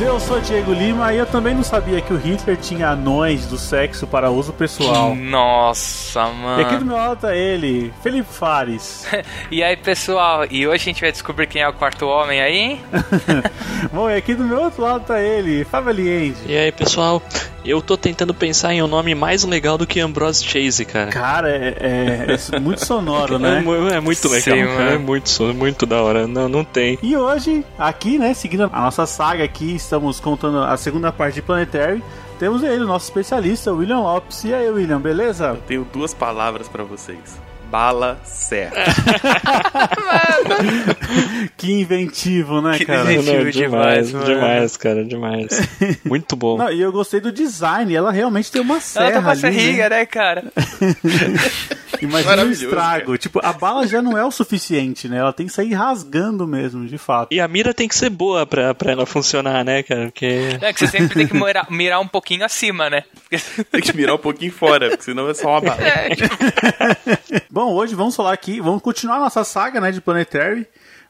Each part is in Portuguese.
Eu sou Diego Lima e eu também não sabia que o Hitler tinha anões do sexo para uso pessoal. Nossa, mano. E aqui do meu lado tá ele, Felipe Fares. e aí, pessoal, e hoje a gente vai descobrir quem é o quarto homem aí, hein? Bom, e aqui do meu outro lado tá ele, Fábio Aliende. E aí, pessoal, eu tô tentando pensar em um nome mais legal do que Ambrose Chase, cara. Cara, é, é, é muito sonoro, né? É, é muito legal, Sim, cara. É muito, muito da hora. Não, não tem. E hoje, aqui, né, seguindo a nossa saga aqui, estamos contando a segunda parte de Planetary. Temos ele, o nosso especialista, William Lopes. E aí, William, beleza? Eu tenho duas palavras para vocês. Bala certa. que inventivo, né, que cara? Inventivo Não, demais, demais, demais, cara, demais. Muito bom. Não, e eu gostei do design, ela realmente tem uma serra. Ela tá com a serrinha, né? né, cara? Imagina o estrago. Cara. Tipo, a bala já não é o suficiente, né? Ela tem que sair rasgando mesmo, de fato. E a mira tem que ser boa pra, pra ela funcionar, né, cara? Porque... É que você sempre tem que mirar, mirar um pouquinho acima, né? tem que mirar um pouquinho fora, porque senão é só uma bala. É. Bom, hoje vamos falar aqui, vamos continuar nossa saga, né, de Planetary.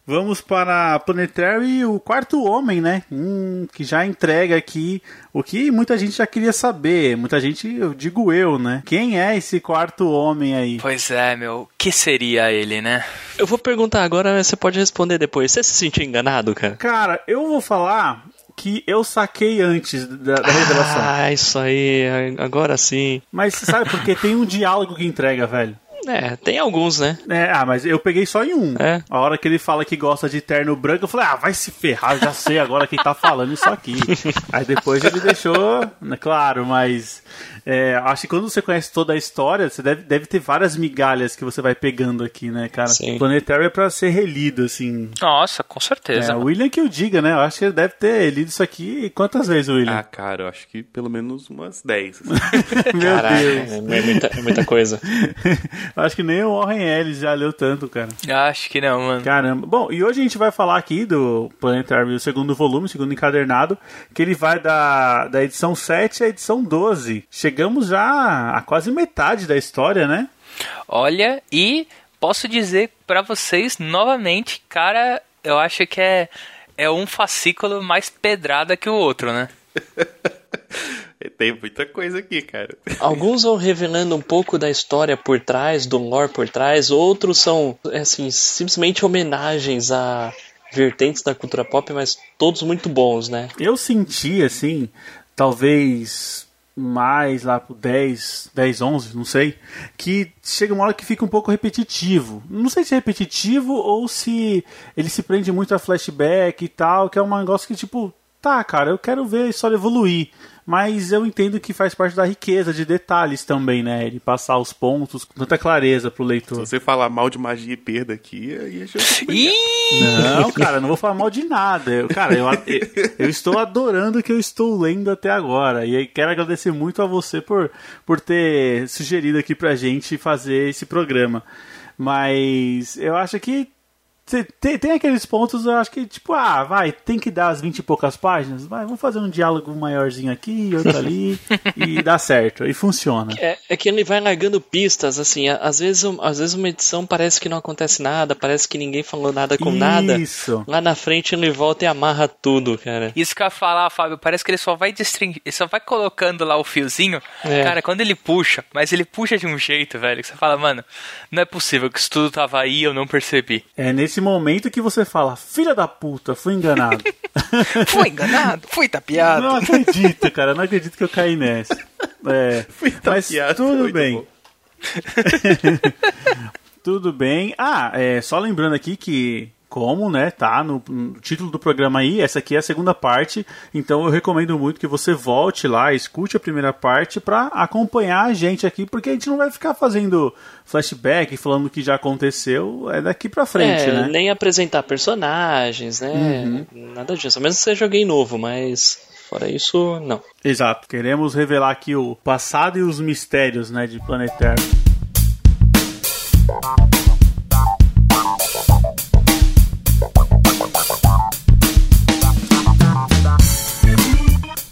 Vamos para Planetary, o quarto homem, né? Hum, que já entrega aqui o que muita gente já queria saber. Muita gente, eu digo eu, né? Quem é esse quarto homem aí? Pois é, meu. que seria ele, né? Eu vou perguntar agora, você pode responder depois. Você se sentiu enganado, cara? Cara, eu vou falar que eu saquei antes da, da revelação. Ah, isso aí, agora sim. Mas sabe porque tem um diálogo que entrega, velho. É, tem alguns, né? É, ah, mas eu peguei só em um. É. A hora que ele fala que gosta de terno branco, eu falei, ah, vai se ferrar, já sei agora quem tá falando isso aqui. Aí depois ele deixou, né, claro, mas é, acho que quando você conhece toda a história, você deve, deve ter várias migalhas que você vai pegando aqui, né, cara? Sim. Planetário é pra ser relido, assim. Nossa, com certeza. É, o William que eu diga, né? Eu acho que ele deve ter lido isso aqui quantas vezes, William? Ah, cara, eu acho que pelo menos umas 10. Assim. Meu Caraca, Deus. É muita, é muita coisa. acho que nem o Warren Ellis já leu tanto, cara. Acho que não, mano. Caramba. Bom, e hoje a gente vai falar aqui do Planetary, o segundo volume, o segundo encadernado, que ele vai da, da edição 7 à edição 12. Chegamos já a quase metade da história, né? Olha, e posso dizer para vocês novamente, cara, eu acho que é, é um fascículo mais pedrada que o outro, né? Tem muita coisa aqui, cara. Alguns vão revelando um pouco da história por trás, do lore por trás, outros são, assim, simplesmente homenagens a vertentes da cultura pop, mas todos muito bons, né? Eu senti, assim, talvez mais lá pro 10, 10, 11, não sei, que chega uma hora que fica um pouco repetitivo. Não sei se é repetitivo ou se ele se prende muito a flashback e tal, que é um negócio que tipo, tá, cara, eu quero ver a história evoluir mas eu entendo que faz parte da riqueza de detalhes também, né? Ele passar os pontos com tanta clareza pro leitor. Se você falar mal de magia e perda aqui, aí a gente. Não, cara, não vou falar mal de nada. Eu, cara, eu, eu estou adorando o que eu estou lendo até agora. E quero agradecer muito a você por, por ter sugerido aqui pra gente fazer esse programa. Mas eu acho que tem, tem aqueles pontos, eu acho que, tipo, ah, vai, tem que dar as vinte e poucas páginas, vai, vamos fazer um diálogo maiorzinho aqui, outro ali, e dá certo, e funciona. É, é, que ele vai largando pistas, assim, às vezes, às vezes uma edição parece que não acontece nada, parece que ninguém falou nada com Isso. nada. Isso. Lá na frente ele volta e amarra tudo, cara. Isso que eu ia falar, Fábio, parece que ele só vai ele só vai colocando lá o fiozinho, é. cara, quando ele puxa, mas ele puxa de um jeito, velho, que você fala, mano, não é possível que isso tudo tava aí e eu não percebi. É nesse nesse momento que você fala, filha da puta, fui enganado. Fui enganado, fui tapeado. Não acredito, cara. Não acredito que eu caí nessa. É, mas tapeado, tudo muito bem. Tudo bem. Ah, é, só lembrando aqui que, como, né, tá no, no título do programa aí, essa aqui é a segunda parte, então eu recomendo muito que você volte lá, escute a primeira parte pra acompanhar a gente aqui, porque a gente não vai ficar fazendo flashback, falando o que já aconteceu, é daqui pra frente, é, né? nem apresentar personagens, né? Uhum. Nada disso. A menos que seja alguém novo, mas fora isso, não. Exato. Queremos revelar aqui o passado e os mistérios, né, de Planetário.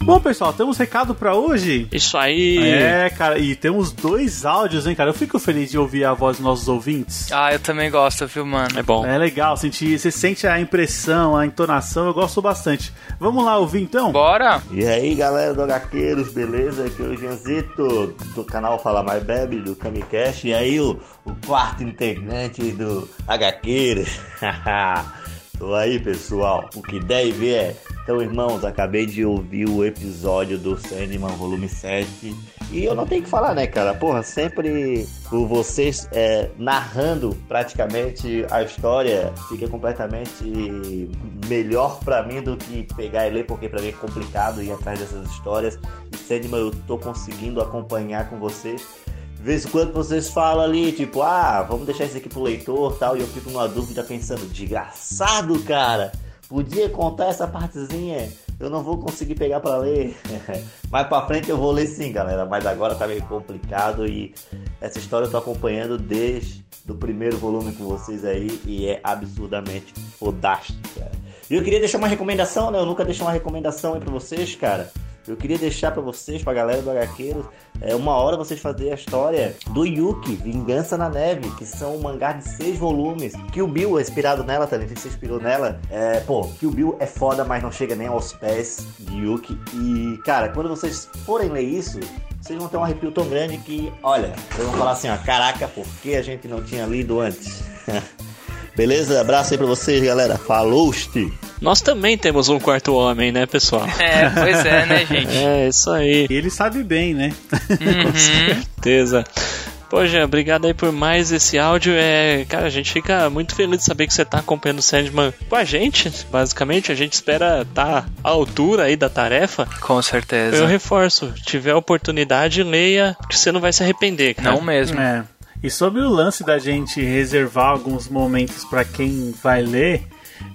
Bom, pessoal, temos recado pra hoje? Isso aí. É, cara, e temos dois áudios, hein, cara? Eu fico feliz de ouvir a voz dos nossos ouvintes. Ah, eu também gosto, viu, mano? É bom. É legal, sentir, você sente a impressão, a entonação, eu gosto bastante. Vamos lá ouvir então? Bora? E aí galera do HQueiros, beleza? Aqui é o Janzito do canal Fala Mais Bebe, do Camicast. E aí o, o quarto integrante do HQueiros. Tô aí pessoal, o que der e vier. Então irmãos, acabei de ouvir o episódio do Sandman volume 7. E eu não tenho que falar né cara, porra, sempre por vocês é, narrando praticamente a história fica completamente melhor pra mim do que pegar e ler, porque pra mim é complicado ir atrás dessas histórias. E Sandman eu tô conseguindo acompanhar com vocês. Vez em quando vocês falam ali, tipo, ah, vamos deixar isso aqui pro leitor tal, e eu fico numa dúvida pensando, desgraçado, cara, podia contar essa partezinha, eu não vou conseguir pegar pra ler. Mais pra frente eu vou ler sim, galera, mas agora tá meio complicado e essa história eu tô acompanhando desde o primeiro volume com vocês aí e é absurdamente fodástico, cara. E eu queria deixar uma recomendação, né? Eu nunca deixo uma recomendação aí pra vocês, cara. Eu queria deixar pra vocês, pra galera do HQueiros, é, uma hora vocês fazerem a história do Yuki, Vingança na Neve, que são um mangá de seis volumes. Kill Bill é inspirado nela também, que se inspirou nela. É, pô, Kill Bill é foda, mas não chega nem aos pés de Yuki. E, cara, quando vocês forem ler isso, vocês vão ter um arrepio tão grande que, olha, vocês vão falar assim, ó, caraca, por que a gente não tinha lido antes? Beleza? Abraço aí pra vocês, galera. Falou! -ste. Nós também temos um quarto homem, né, pessoal? É, pois é, né, gente? É, isso aí. E ele sabe bem, né? Com certeza. Pô, Jean, obrigado aí por mais esse áudio. É, cara, a gente fica muito feliz de saber que você tá acompanhando o Sandman com a gente, basicamente. A gente espera estar tá à altura aí da tarefa. Com certeza. Eu reforço, tiver oportunidade, leia, que você não vai se arrepender, cara. Não mesmo. É. E sobre o lance da gente reservar alguns momentos pra quem vai ler,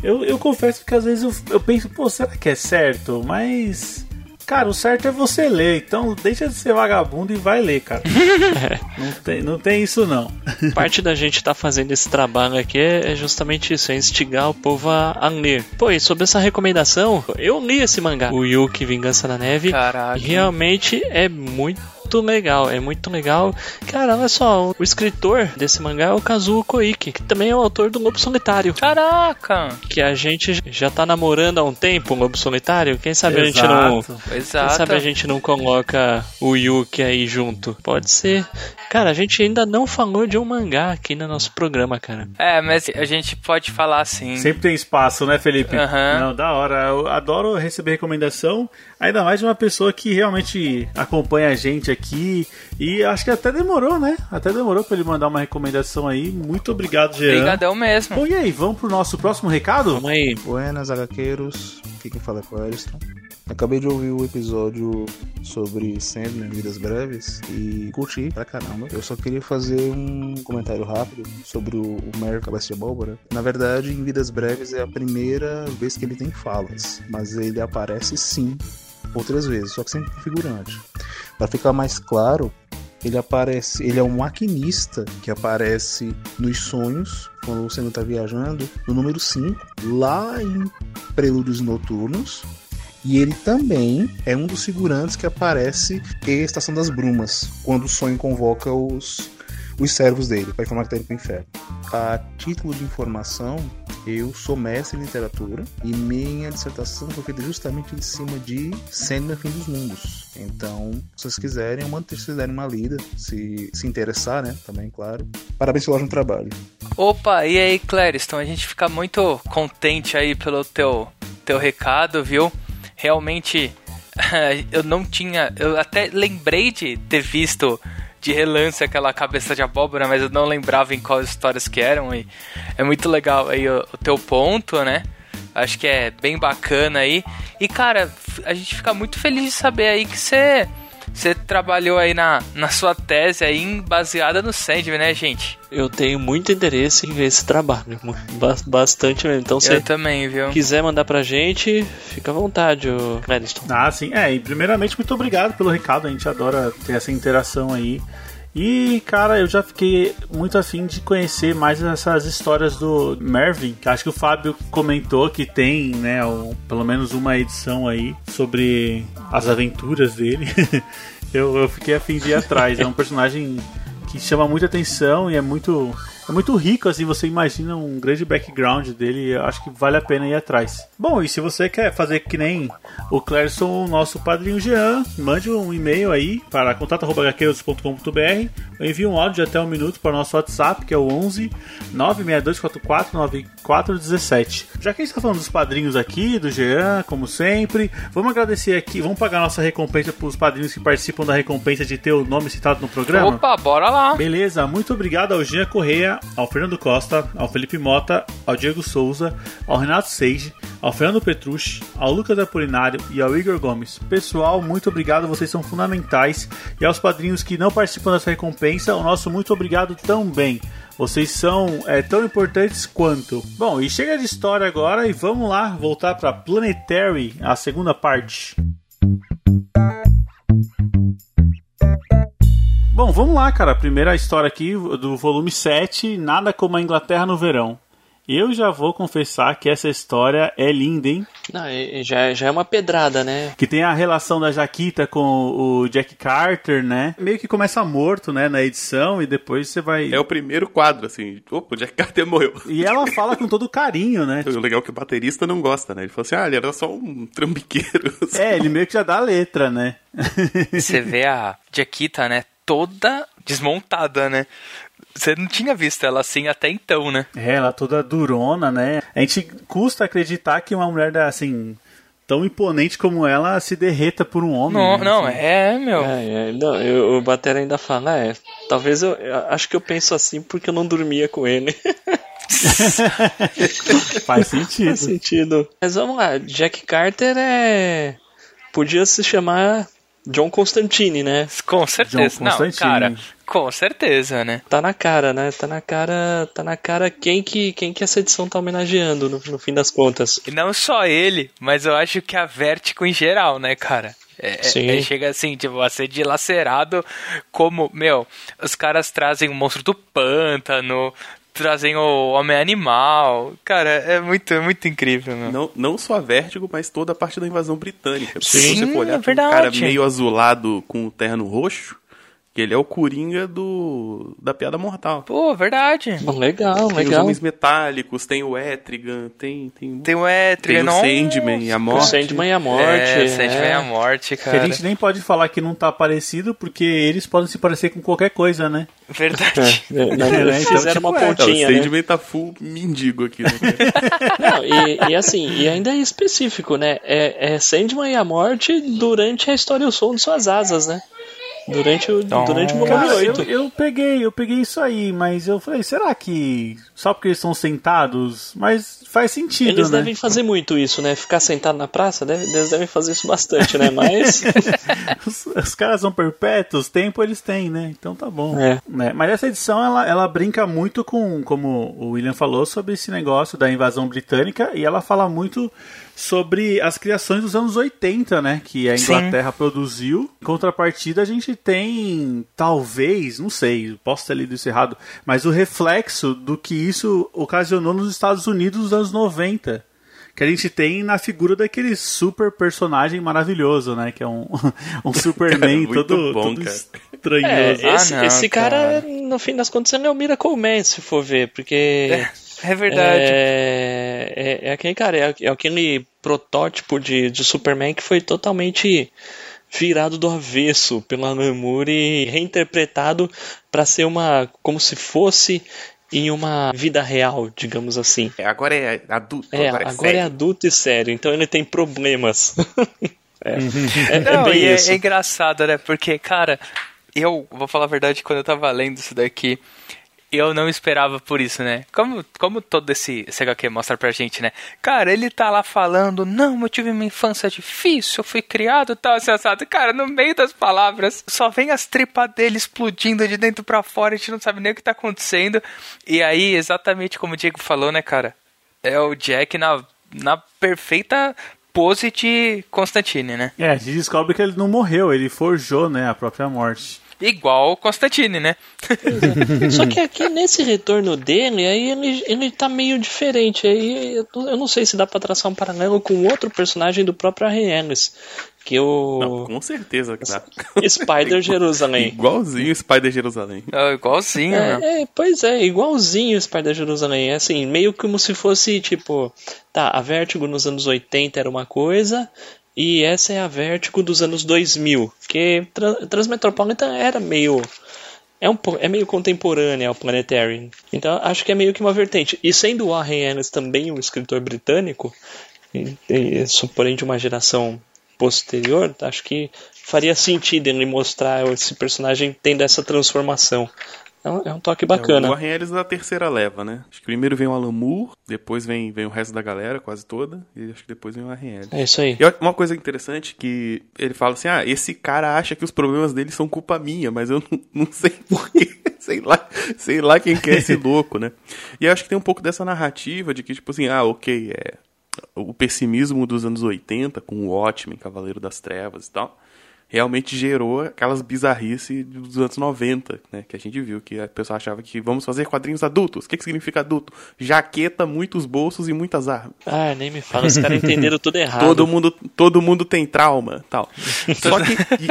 eu, eu confesso que às vezes eu, eu penso, pô, será que é certo? Mas. Cara, o certo é você ler, então deixa de ser vagabundo e vai ler, cara. não, tem, não tem isso não. Parte da gente tá fazendo esse trabalho aqui é justamente isso, é instigar o povo a, a ler. Pô, e sobre essa recomendação, eu li esse mangá, o Yuki Vingança na Neve, Caraca. realmente é muito legal, é muito legal. Cara, olha só, o escritor desse mangá é o Kazuo Koike, que também é o autor do Lobo Solitário. Caraca! Que a gente já tá namorando há um tempo, o Lobo Solitário. Quem sabe a gente não. Exato. Quem Exato. sabe a gente não coloca o Yuki aí junto? Pode ser. Cara, a gente ainda não falou de um mangá aqui no nosso programa, cara. É, mas a gente pode falar assim. Sempre tem espaço, né, Felipe? Aham. Não, da hora. Eu adoro receber recomendação, ainda mais de uma pessoa que realmente acompanha a gente aqui. E acho que até demorou, né? Até demorou pra ele mandar uma recomendação aí. Muito obrigado, Jean. Obrigadão mesmo. Bom, e aí, vamos pro nosso próximo recado? Vamos aí. Buenas, HQueiros. Aqui quem fala é o Ariston. Acabei de ouvir o episódio sobre Sandman, Vidas Breves, e curti pra caramba. Eu só queria fazer um comentário rápido sobre o, o Mary Cabeça de Abóbora. Na verdade, em Vidas Breves é a primeira vez que ele tem falas, mas ele aparece sim outras vezes, só que sempre figurante. Pra ficar mais claro, ele aparece, ele é um maquinista que aparece nos sonhos quando você não tá viajando, no número 5, lá em Prelúdios Noturnos. E ele também é um dos figurantes que aparece em Estação das Brumas, quando o sonho convoca os, os servos dele para informar que tá indo pro inferno. A título de informação, eu sou mestre em literatura e minha dissertação foi feita justamente em cima de Sandman Fim dos Mundos. Então, se vocês quiserem, mando se vocês derem uma lida, se, se interessar, né? Também, claro. Parabéns pelo ótimo trabalho. Opa, e aí, Clériston? A gente fica muito contente aí pelo teu, teu recado, viu? Realmente, eu não tinha. Eu até lembrei de ter visto de relance aquela cabeça de abóbora, mas eu não lembrava em quais histórias que eram. E é muito legal aí o, o teu ponto, né? Acho que é bem bacana aí. E cara, a gente fica muito feliz de saber aí que você você trabalhou aí na, na sua tese aí baseada no Sandman, né, gente? Eu tenho muito interesse em ver esse trabalho, bastante mesmo. Então, se também, viu? quiser mandar pra gente, fica à vontade, Clériston. Ah, sim. É, e primeiramente, muito obrigado pelo recado. A gente adora ter essa interação aí. E, cara, eu já fiquei muito afim de conhecer mais essas histórias do Mervyn, que acho que o Fábio comentou que tem, né, um, pelo menos uma edição aí sobre as aventuras dele. eu, eu fiquei afim de ir atrás. É um personagem que chama muita atenção e é muito é muito rico, assim, você imagina um grande background dele, eu acho que vale a pena ir atrás. Bom, e se você quer fazer que nem o Clérison, o nosso padrinho Jean, mande um e-mail aí para contato.gaqueiros.com.br ou envie um áudio de até um minuto para o nosso WhatsApp, que é o 11 96244 9417. Já que a gente está falando dos padrinhos aqui, do Jean, como sempre, vamos agradecer aqui, vamos pagar nossa recompensa para os padrinhos que participam da recompensa de ter o nome citado no programa? Opa, bora lá! Beleza, muito obrigado ao Jean Correia, ao Fernando Costa, ao Felipe Mota, ao Diego Souza, ao Renato Seige, ao Fernando Petrucci, ao Lucas Apolinário e ao Igor Gomes. Pessoal, muito obrigado, vocês são fundamentais. E aos padrinhos que não participam dessa recompensa, o nosso muito obrigado também. Vocês são é, tão importantes quanto. Bom, e chega de história agora e vamos lá voltar para Planetary, a segunda parte. Bom, vamos lá, cara. Primeira história aqui do volume 7, Nada como a Inglaterra no verão. Eu já vou confessar que essa história é linda, hein? Não, já, já é uma pedrada, né? Que tem a relação da Jaquita com o Jack Carter, né? Meio que começa morto, né, na edição e depois você vai... É o primeiro quadro, assim. Opa, o Jack Carter morreu. E ela fala com todo carinho, né? O legal é que o baterista não gosta, né? Ele falou assim, ah, ele era só um trambiqueiro. É, ele meio que já dá a letra, né? Você vê a Jaquita, né? Toda desmontada, né? Você não tinha visto ela assim até então, né? É, ela toda durona, né? A gente custa acreditar que uma mulher assim tão imponente como ela se derreta por um homem. Não, né? não, assim. é, meu. É, é, não, eu, o Batera ainda fala, é. Talvez eu, eu, acho que eu penso assim porque eu não dormia com ele. Faz sentido. Faz sentido. Mas vamos lá, Jack Carter é. Podia se chamar John Constantine, né? Com certeza. Não, cara, com certeza, né? Tá na cara, né? Tá na cara, tá na cara quem que, quem que essa edição tá homenageando no, no fim das contas. E não só ele, mas eu acho que a Vertigo em geral, né, cara? É, Sim. É, chega assim, tipo, a ser dilacerado como, meu, os caras trazem o monstro do pântano, trazem o Homem-Animal. Cara, é muito, é muito incrível, meu. Não, não só a Vértigo, mas toda a parte da invasão britânica. Sim, se você for olhar, é verdade. um cara meio azulado com o terno roxo, que ele é o Coringa do da Piada Mortal. Pô, verdade. Legal, tem legal. os Homens Metálicos, tem o Etrigan, tem... Tem, tem o Etrigan, tem o Sandman e a Morte. O Sandman e a Morte. É, Sandman e a Morte, cara. Que a gente nem pode falar que não tá parecido, porque eles podem se parecer com qualquer coisa, né? Verdade. É, não, é, então, fizeram tipo, uma pontinha, é, o né? Sandman tá full mendigo aqui. Né? não, e, e, assim, e ainda é específico, né? É, é Sandman e a Morte durante a história O Som de Suas Asas, né? Durante o, então, durante o volume cara, 8. Eu, eu, peguei, eu peguei isso aí, mas eu falei, será que só porque eles estão sentados? Mas faz sentido, Eles né? devem fazer muito isso, né? Ficar sentado na praça, deve, eles devem fazer isso bastante, né? Mas. os, os, caras são perpétuos, tempo eles têm, né? Então tá bom. É. Né? Mas essa edição, ela, ela brinca muito com, como o William falou, sobre esse negócio da invasão britânica e ela fala muito sobre as criações dos anos 80, né? Que a Inglaterra Sim. produziu. Em contrapartida, a gente tem, talvez, não sei, posso ter lido isso errado, mas o reflexo do que isso ocasionou nos Estados Unidos nos anos 90 que a gente tem na figura daquele super personagem maravilhoso, né? Que é um, um Superman cara, todo, bom, todo cara. estranhoso. É, esse, ah, não, esse cara, cara, no fim das contas, ele é o Miracle Man, se for ver, porque... É, é verdade. É, é, é, aquele cara, é, é aquele protótipo de, de Superman que foi totalmente virado do avesso pela Moore e reinterpretado para ser uma como se fosse em uma vida real, digamos assim. É, agora é adulto, É, agora é agora é adulto e sério, então ele tem problemas. é, é, é Não, bem e é, isso. é engraçado, né? Porque, cara, eu vou falar a verdade, quando eu tava lendo isso daqui, eu não esperava por isso, né? Como, como todo esse, esse HQ mostra pra gente, né? Cara, ele tá lá falando, não, eu tive uma infância difícil, eu fui criado tal, assim, assado. Cara, no meio das palavras, só vem as tripas dele explodindo de dentro pra fora, a gente não sabe nem o que tá acontecendo. E aí, exatamente como o Diego falou, né, cara? É o Jack na, na perfeita pose de Constantine, né? É, a gente descobre que ele não morreu, ele forjou, né, a própria morte. Igual o Constantine, né? Só que aqui nesse retorno dele, aí ele, ele tá meio diferente. Aí eu, eu não sei se dá pra traçar um paralelo com outro personagem do próprio Harry Ellis. Que é Não, o com certeza que dá. Spider Jerusalém. Igualzinho o Spider Jerusalém. É, igualzinho, né? É, é, pois é, igualzinho o Spider Jerusalém. É assim, meio como se fosse tipo, tá, a Vertigo nos anos 80 era uma coisa, e essa é a Vertigo dos anos 2000. Que Tra- Transmetropolitan era meio. É, um, é meio contemporânea ao Planetary. Então acho que é meio que uma vertente. E sendo Warren Ellis também um escritor britânico, porém de uma geração posterior, acho que faria sentido ele mostrar esse personagem tendo essa transformação. É um, é um toque É, bacana. o Warren Ellis da terceira leva, né? Acho que primeiro vem o Alan Moore, depois vem, vem o resto da galera, quase toda, e acho que depois vem o Warren Ellis. É isso aí. E uma coisa interessante que ele fala assim: ah, esse cara acha que os problemas dele são culpa minha, mas eu não, não sei porquê. sei lá, sei lá quem que é esse louco, né? E eu acho que tem um pouco dessa narrativa de que, tipo assim, ah, ok, é. O pessimismo dos anos 80, com o Watchmen, Cavaleiro das Trevas e tal, realmente gerou aquelas bizarrices dos anos 90, né? Que a gente viu, que a pessoa achava que vamos fazer quadrinhos adultos. O que, que significa adulto? Jaqueta, muitos bolsos e muitas armas. Ah, nem me fala, os caras entenderam tudo errado. Todo mundo, todo mundo tem trauma tal. Só que. E,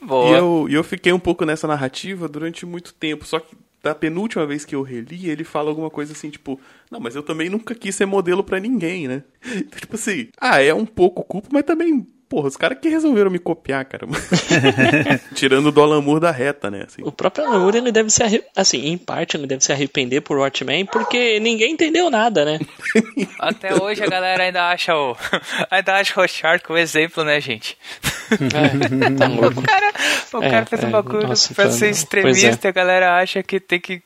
Boa. e eu, eu fiquei um pouco nessa narrativa durante muito tempo. Só que da penúltima vez que eu reli, ele fala alguma coisa assim, tipo, não, mas eu também nunca quis ser modelo pra ninguém, né? Então, tipo assim, ah, é um pouco culpa, mas também. Porra, os caras que resolveram me copiar, cara. Tirando do Alan Moore da reta, né? Assim. O próprio Alan Moore, ele deve se arre... assim, em parte ele deve se arrepender por Watchmen, porque ninguém entendeu nada, né? Até hoje a galera ainda acha o. ainda acha o Shark o exemplo, né, gente? É, tá louco. O cara, o É, cara fez um é, bagulho nossa, pra tá- ser extremista e a galera acha que tem que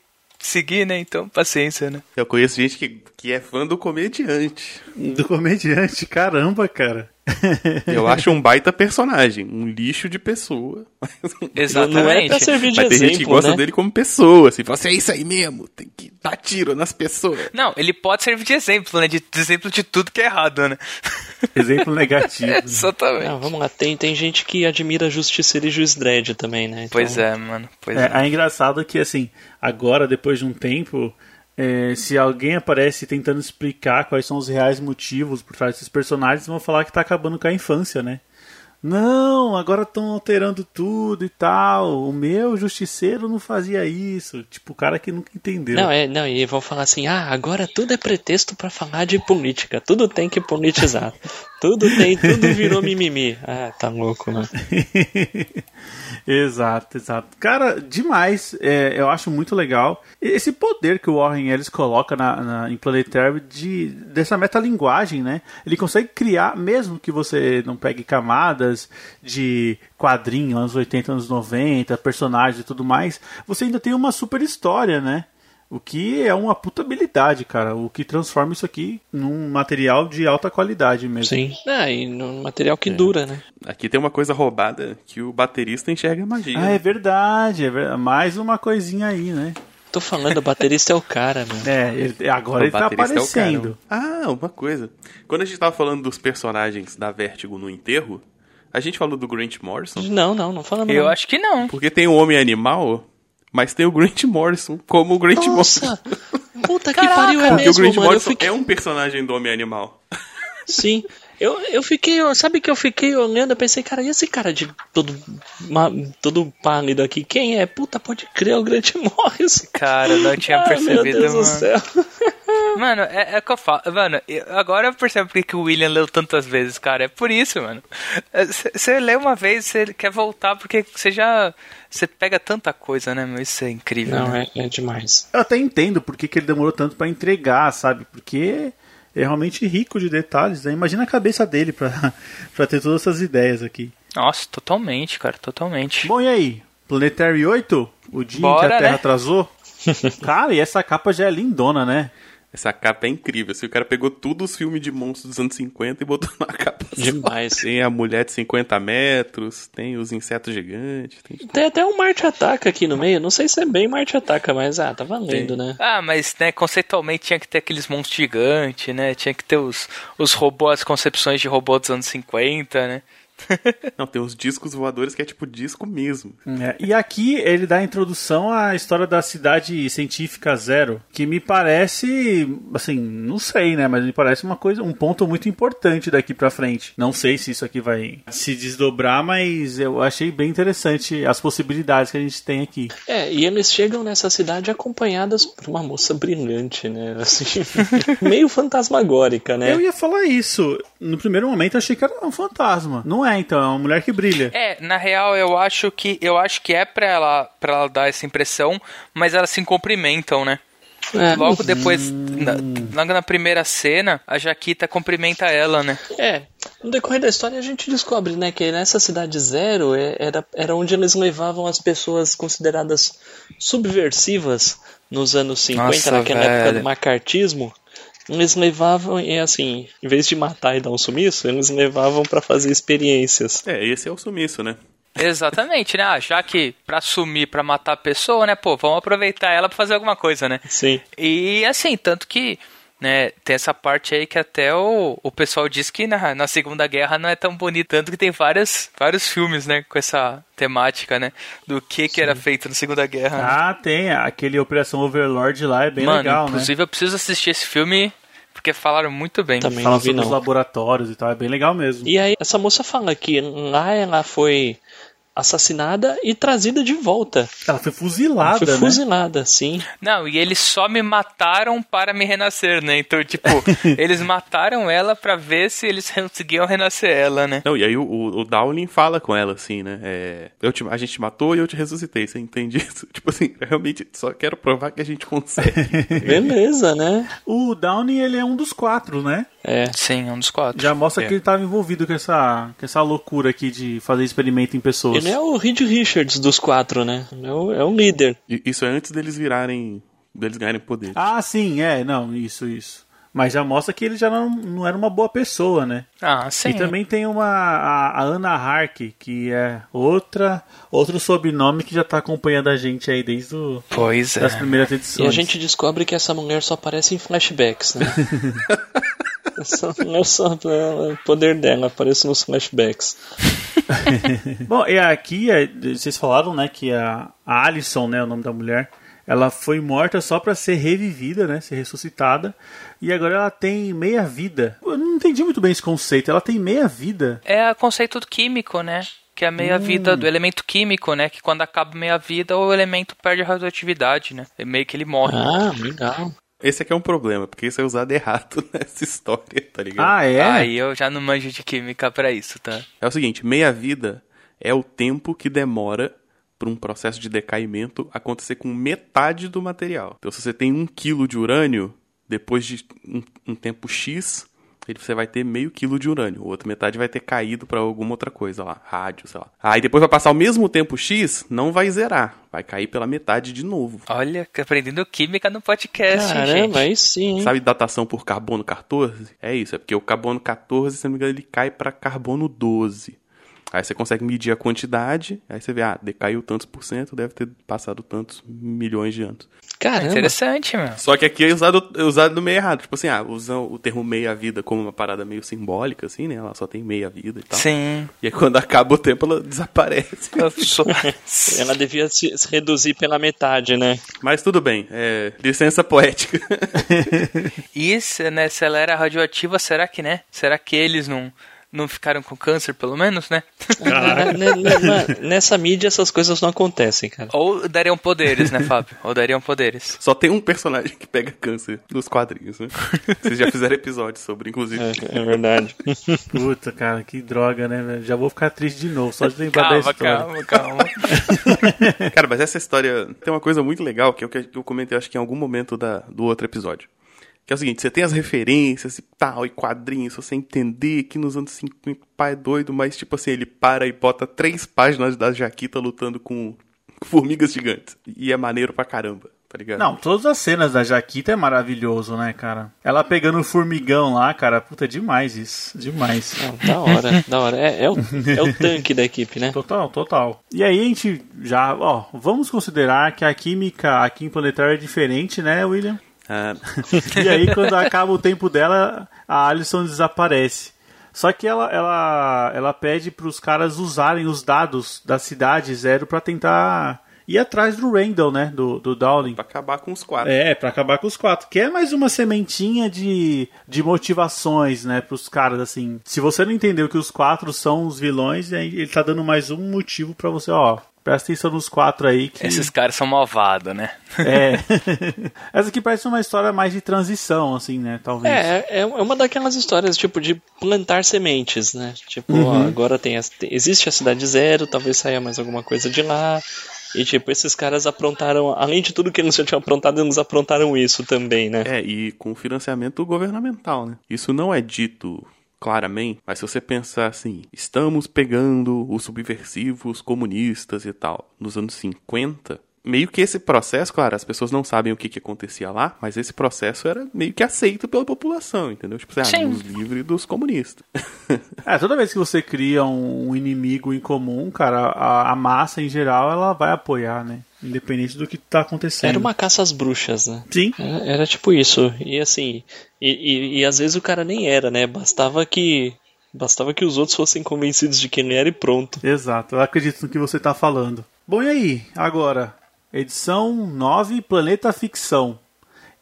seguir, né? Então, paciência, né? Eu conheço gente que, que é fã do comediante. Do comediante, caramba, cara. Eu acho um baita personagem, um lixo de pessoa. Exatamente. Não é pra servir de Mas tem gente que exemplo, gosta né? dele como pessoa, assim, fala assim, é isso aí mesmo, tem que dar tiro nas pessoas. Não, ele pode servir de exemplo, né? De, de exemplo de tudo que é errado, né? Exemplo negativo. Exatamente. Ah, vamos lá, tem, tem gente que admira Justiceiro e Juiz Dredd também, né? Então, Pois é, mano. Pois É, é. é engraçado que, assim, agora, depois de um tempo, é, se alguém aparece tentando explicar quais são os reais motivos por trás desses personagens, vão falar que tá acabando com a infância, né? Não, agora estão alterando tudo e tal. O meu justiceiro não fazia isso. Tipo, o cara que nunca entendeu. Não, é, não, e vão falar assim, ah, agora tudo é pretexto pra falar de política, tudo tem que politizar. tudo tem, tudo virou mimimi. Ah, tá louco, né? exato, exato. Cara, demais. É, eu acho muito legal. Esse poder que o Warren Ellis coloca na, na- em Planetary de, dessa metalinguagem, né? Ele consegue criar, mesmo que você não pegue camadas de quadrinho, anos 80, anos 90, personagens e tudo mais, você ainda tem uma super história, né? O que é uma puta habilidade, cara. O que transforma isso aqui num material de alta qualidade mesmo. Sim. Ah, e no material que dura, né? Aqui tem uma coisa roubada que o baterista enxerga magia. Ah, é verdade, é ver- Mais uma coisinha aí, né? Tô falando, o baterista é o cara, meu. É, ele- agora O ele tá é aparecendo. Ah, uma coisa. Quando a gente tava falando dos personagens da Vertigo no enterro, a gente falou do Grant Morrison, Não, não, não falando Eu não. acho que não. porque tem o Homem Animal, mas tem o Grant Morrison como o Grant Morrison. Nossa! Puta que pariu, é Porque mesmo, o Grant mano. Morrison fiquei... é um personagem do Homem Animal. Sim. Eu, eu fiquei, sabe que eu fiquei olhando, eu pensei, cara, e esse cara de todo, ma- todo pálido aqui, quem é? Puta, pode crer, é o Grant Morrison. Cara, eu não tinha Ai, percebido, meu Deus mano. do céu. Mano, é, é o que eu falo. Mano, agora eu percebo porque que o William leu tantas vezes, cara. É por isso, mano. Você lê uma vez, você quer voltar porque você já. Você pega tanta coisa, né, meu? Isso é incrível. Não, né? é, é demais. Eu até entendo por que, que ele demorou tanto pra entregar, sabe? Porque é realmente rico de detalhes, né? Imagina a cabeça dele pra, pra ter todas essas ideias aqui. Nossa, totalmente, cara, totalmente. Bom, e aí? Planetary 8? O dia em que Bora, a Terra né? atrasou? Cara, e essa capa já é lindona, né? Essa capa é incrível. Assim, o cara pegou todos os filmes de monstros dos anos 50 e botou numa capa só. Demais. Tem a mulher de 50 metros, tem os insetos gigantes. Tem... Tem até um Marte Ataca aqui no meio. Não sei se é bem Marte Ataca, mas ah, tá valendo, Tem. né? Ah, mas, né, conceitualmente tinha que ter aqueles monstros gigantes, né? Tinha que ter os, os robôs, as concepções de robô dos anos 50, né? Não, tem os discos voadores que é tipo disco mesmo. É, e aqui ele dá a introdução à história da cidade científica zero, que me parece, assim, não sei, né, mas me parece uma coisa, um ponto muito importante daqui pra frente. Não sei se isso aqui vai se desdobrar, mas eu achei bem interessante as possibilidades que a gente tem aqui. É, e eles chegam nessa cidade acompanhadas por uma moça brilhante, né? Assim, meio fantasmagórica, né? Eu ia falar isso. No primeiro momento eu achei que era um fantasma. Não é, então, é uma mulher que brilha. É, na real, eu acho que eu acho que é pra ela, pra ela dar essa impressão, mas elas se cumprimentam, né? É. Logo depois, na, logo na primeira cena, a Jaquita cumprimenta ela, né? É, no decorrer da história a gente descobre, né, que nessa cidade zero é- era, era onde eles levavam as pessoas consideradas subversivas nos anos 50, Nossa, naquela época velho. do macartismo. Eles levavam, e assim, em vez de matar e dar um sumiço, eles levavam pra fazer experiências. É, esse é o sumiço, né? Exatamente, né? Ah, já que pra sumir, pra matar a pessoa, né? Pô, vamos aproveitar ela pra fazer alguma coisa, né? Sim. E assim, tanto que né, tem essa parte aí que até o, o pessoal diz que na, na Segunda Guerra não é tão bonito, tanto que tem várias, vários filmes, né, com essa temática, né, do que que era feito na Segunda Guerra. né? Ah, tem. Aquele Operação Overlord lá é bem Mano, legal, né? inclusive eu preciso assistir esse filme porque falaram muito bem. Também Fala não vi, sobre os não. laboratórios e tal, é bem legal mesmo. E aí essa moça fala que lá ela foi assassinada e trazida de volta. Ela foi fuzilada, foi né? fuzilada, sim. Não, e eles só me mataram para me renascer, né? Então, tipo, eles mataram ela pra ver se eles conseguiam renascer ela, né? Não, e aí o, o, o Dowling fala com ela assim, né? É, eu te- a gente te matou e eu te ressuscitei, você entende isso? Tipo assim, eu realmente só quero provar que a gente consegue. Beleza, né? O Downey, ele é um dos quatro, né? É. Sim, um dos quatro. Já mostra É. que ele estava envolvido com essa, com essa loucura aqui de fazer experimento em pessoas. Ele é o Reed Richards dos quatro, né? É o, é o líder. E isso é antes deles virarem. deles ganharem poder. Ah, sim, é, não, isso, isso. Mas já mostra que ele já não, não era uma boa pessoa, né? Ah, sim. E também tem uma a, a Ana Hark, que é outra outro sobrenome que já tá acompanhando a gente aí desde o, Pois é. das primeiras E edições. a gente descobre que essa mulher só aparece em flashbacks, né? Essa mulher só, o poder dela aparece nos flashbacks. Bom, e aqui é, vocês falaram, né, que a, a Alison, né, o nome da mulher, ela foi morta só pra ser revivida, né, ser ressuscitada, e agora ela tem meia vida. Eu não entendi muito bem esse conceito. Ela tem meia vida. É o conceito do químico, né? Que é a meia-vida do elemento químico, né? Que quando acaba a meia-vida, o elemento perde a radioatividade, né? É meio que ele morre. Ah, legal. Esse aqui é um problema, porque isso é usado errado nessa história, tá ligado? Ah, é? Aí eu já não manjo de química pra isso, tá? É o seguinte, meia-vida é o tempo que demora para um processo de decaimento acontecer com metade do material. Então, se você tem um quilo de urânio, depois de um, um tempo X, ele- você vai ter meio quilo de urânio. A outra metade vai ter caído para alguma outra coisa lá, rádio, sei lá. Aí depois vai passar o mesmo tempo X, não vai zerar. Vai cair pela metade de novo. Olha, aprendendo química no podcast, hein, gente. Caramba, aí sim. hein? Sabe datação por carbono 14? É isso, é porque o carbono 14, se não me engano, ele cai para carbono 12. Aí você consegue medir a quantidade, aí você vê, ah, decaiu tantos por cento, deve ter passado tantos milhões de anos. Caramba. Interessante, meu. Só que aqui é usado, é usado no meio errado. Tipo assim, ah, usam o termo meia-vida como uma parada meio simbólica, assim, né? Ela só tem meia-vida e tal. Sim. E aí quando acaba o tempo, ela desaparece. Eu sou... Ela devia se, se reduzir pela metade, né? Mas tudo bem, é licença poética. Isso, né? Se ela era radioativa, será que, né? Será que eles não, não ficaram com câncer, pelo menos, né? Nessa mídia essas coisas não acontecem, cara. Ou dariam poderes, né, Fábio? Ou dariam poderes. Só tem um personagem que pega câncer nos quadrinhos, né? Vocês já fizeram episódios sobre, inclusive. É, é verdade. Puta, cara, que droga, né, velho? Já vou ficar triste de novo, só de lembrar da Calma, história. calma, calma. Cara, mas essa história tem uma coisa muito legal, que é o que eu comentei, acho que em algum momento da, do outro episódio. Que é o seguinte, você tem as referências e tal, e quadrinhos, se você entender que nos anos 50 o pai é doido, mas tipo assim, ele para e bota três páginas da Jaquita lutando com formigas gigantes. E é maneiro pra caramba, tá ligado? Não, todas as cenas da Jaquita é maravilhoso, né, cara? Ela pegando o formigão lá, cara, puta, é demais isso. Demais. Não, da hora, da hora. É, é, o, é o tanque da equipe, né? Total, total. E aí a gente já, ó, vamos considerar que a química aqui em Planetário é diferente, né, William? Ah, E aí quando acaba o tempo dela, a Alison desaparece. Só que ela, ela, ela pede para os caras usarem os dados da cidade zero para tentar ir atrás do Randall, né, do, do Dowling. pra acabar com os quatro. É, pra acabar com os quatro. Que é mais uma sementinha de, de motivações, né, pros caras, assim. Se você não entendeu que os quatro são os vilões, aí ele tá dando mais um motivo pra você, ó. Presta atenção nos quatro aí que. Esses caras são malvados, né? É. Essa aqui parece uma história mais de transição, assim, né? Talvez. É, é é uma daquelas histórias, tipo, de plantar sementes, né? Tipo, ó, agora tem- existe a cidade zero, talvez saia mais alguma coisa de lá. E, tipo, esses caras aprontaram, além de tudo que eles já tinham aprontado, eles aprontaram isso também, né? É, e com financiamento governamental, né? Isso não é dito claramente, mas se você pensar assim, estamos pegando os subversivos comunistas e tal, nos anos 50, meio que esse processo, claro, as pessoas não sabem o que, que acontecia lá, mas esse processo era meio que aceito pela população, entendeu? Tipo, assim, ah, nos livre dos comunistas. É, toda vez que você cria um, um inimigo em comum, cara, a, a massa em geral ela vai apoiar, né? Independente do que tá acontecendo. Era uma caça às bruxas, né? Sim. Era, era tipo isso. E assim, e, e, e às vezes o cara nem era, né? Bastava que. Bastava que os outros fossem convencidos de que ele era e pronto. Exato, eu acredito no que você tá falando. Bom, e aí? Agora, edição 9, Planeta Ficção.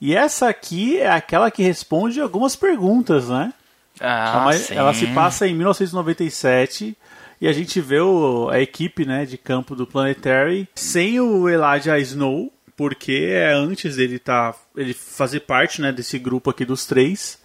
E essa aqui é aquela que responde algumas perguntas, né? Ah, A mai- sim. ela se passa em 1997 e a gente vê o- a equipe né, de campo do Planetary sem o Elijah Snow, porque é antes dele tá, ele fazer parte né, desse grupo aqui dos três.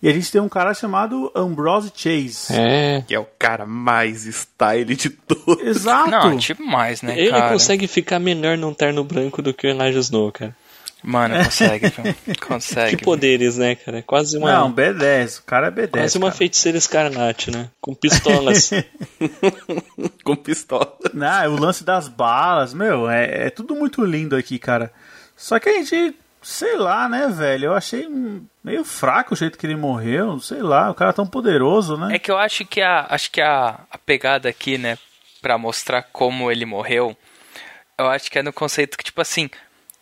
E a gente tem um cara chamado Ambrose Chase. É. Que é o cara mais style de todos. Exato. Não, demais, né, Ele cara? consegue ficar melhor num terno branco do que o Elijah Snow, cara. Mano, consegue? Consegue. Que poderes, né, cara? É quase uma, Não, B10. O cara é B10. quase uma cara. feiticeira escarlate, né? Com pistolas. com pistola. Não, o lance das balas, meu, é, é tudo muito lindo aqui, cara. Só que a gente, sei lá, né, velho? Eu achei meio fraco o jeito que ele morreu, sei lá, o cara é tão poderoso, né? É que eu acho que a acho que a, a pegada aqui, né, Pra mostrar como ele morreu, eu acho que é no conceito que tipo assim,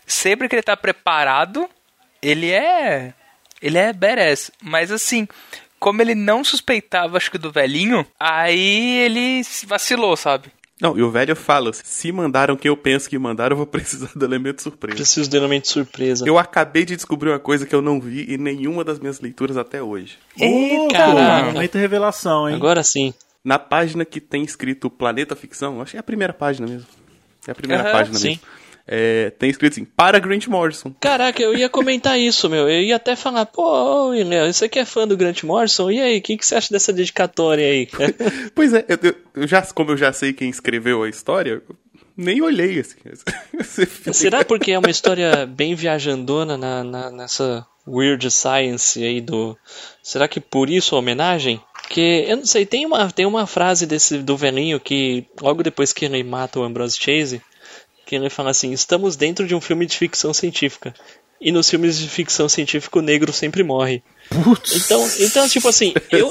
sempre que ele tá preparado, ele é ele é badass, mas assim, como ele não suspeitava acho que do velhinho, aí ele vacilou, sabe? Não, e o velho fala, se mandaram quem eu penso que mandaram, eu vou precisar do elemento surpresa. Preciso do elemento surpresa. Eu acabei de descobrir uma coisa que eu não vi em nenhuma das minhas leituras até hoje. Caraca. pô, Muita revelação, hein? Agora sim. Na página que tem escrito Planeta Ficção, acho que é a primeira página mesmo. É a primeira Aham, página sim. mesmo. É, tem escrito assim, para Grant Morrison. Caraca, eu ia comentar isso, meu. Eu ia até falar, pô, Léo, você que é fã do Grant Morrison, e aí, o que, que você acha dessa dedicatória aí? Pois é, eu, eu- já, como eu já sei quem escreveu a história, nem olhei assim. Será porque é uma história bem viajandona na, na- nessa weird science aí do. Será que por isso a homenagem? Que eu não sei, tem uma, tem uma frase desse do velhinho que logo depois que ele mata o Ambrose Chase, que ele fala assim: estamos dentro de um filme de ficção científica. E nos filmes de ficção científica o negro sempre morre. Então, então tipo assim, eu,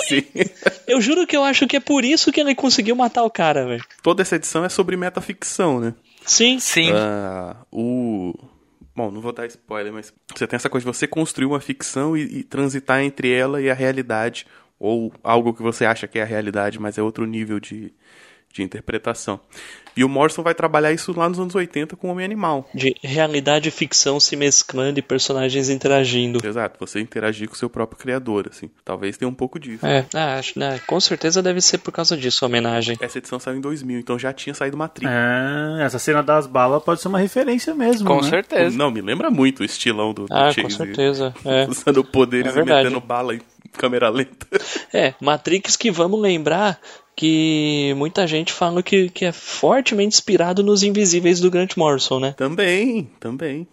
eu juro que eu acho que é por isso que ele conseguiu matar o cara, velho. Toda essa edição é sobre metaficção, né? Sim, Sim. Ah, o. Bom, não vou dar spoiler, mas você tem essa coisa de você construir uma ficção e, e transitar entre ela e a realidade, ou algo que você acha que é a realidade, mas é outro nível de, de interpretação. E o Morrison vai trabalhar isso lá nos anos 80 com o Homem Animal. De realidade e ficção se mesclando e personagens interagindo. Exato, você interagir com o seu próprio criador, assim. Talvez tenha um pouco disso. É, ah, acho, né, com certeza deve ser por causa disso a homenagem. Essa edição saiu em 2000, então já tinha saído Matrix. É, essa cena das balas pode ser uma referência mesmo, Com né? certeza. Não, me lembra muito o estilão do, do Ah, com Chase. certeza. É. Usando poderes É e metendo bala em câmera lenta. É, Matrix que vamos lembrar que muita gente fala que, que é fortemente inspirado nos Invisíveis do Grant Morrison, né? também, também.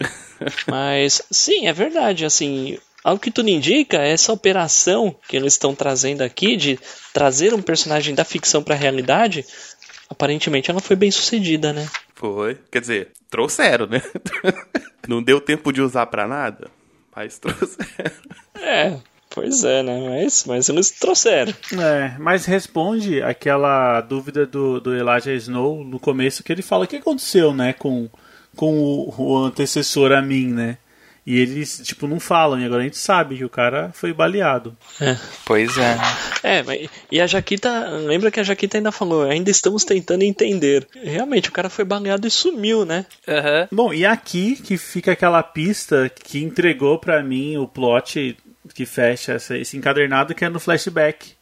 Mas sim, é verdade, assim, ao que tudo indica, essa operação que eles estão trazendo aqui de trazer um personagem da ficção para a realidade, aparentemente ela foi bem sucedida, né? Foi. Quer dizer, trouxeram, né? Não deu tempo de usar pra nada, mas trouxeram. É, pois é, né? Mas, mas eles trouxeram. É, mas responde aquela dúvida do, do Elijah Snow no começo que ele fala o que aconteceu, né, com, com o, o antecessor a mim, né? E eles, tipo, não falam, e agora a gente sabe que o cara foi baleado. Pois é. É, mas, e a Jaquita, lembra que a Jaquita ainda falou, ainda estamos tentando entender. Realmente, o cara foi baleado e sumiu, né? Aham. Bom, e aqui que fica aquela pista que entregou pra mim o plot que fecha essa- esse encadernado que é no flashback.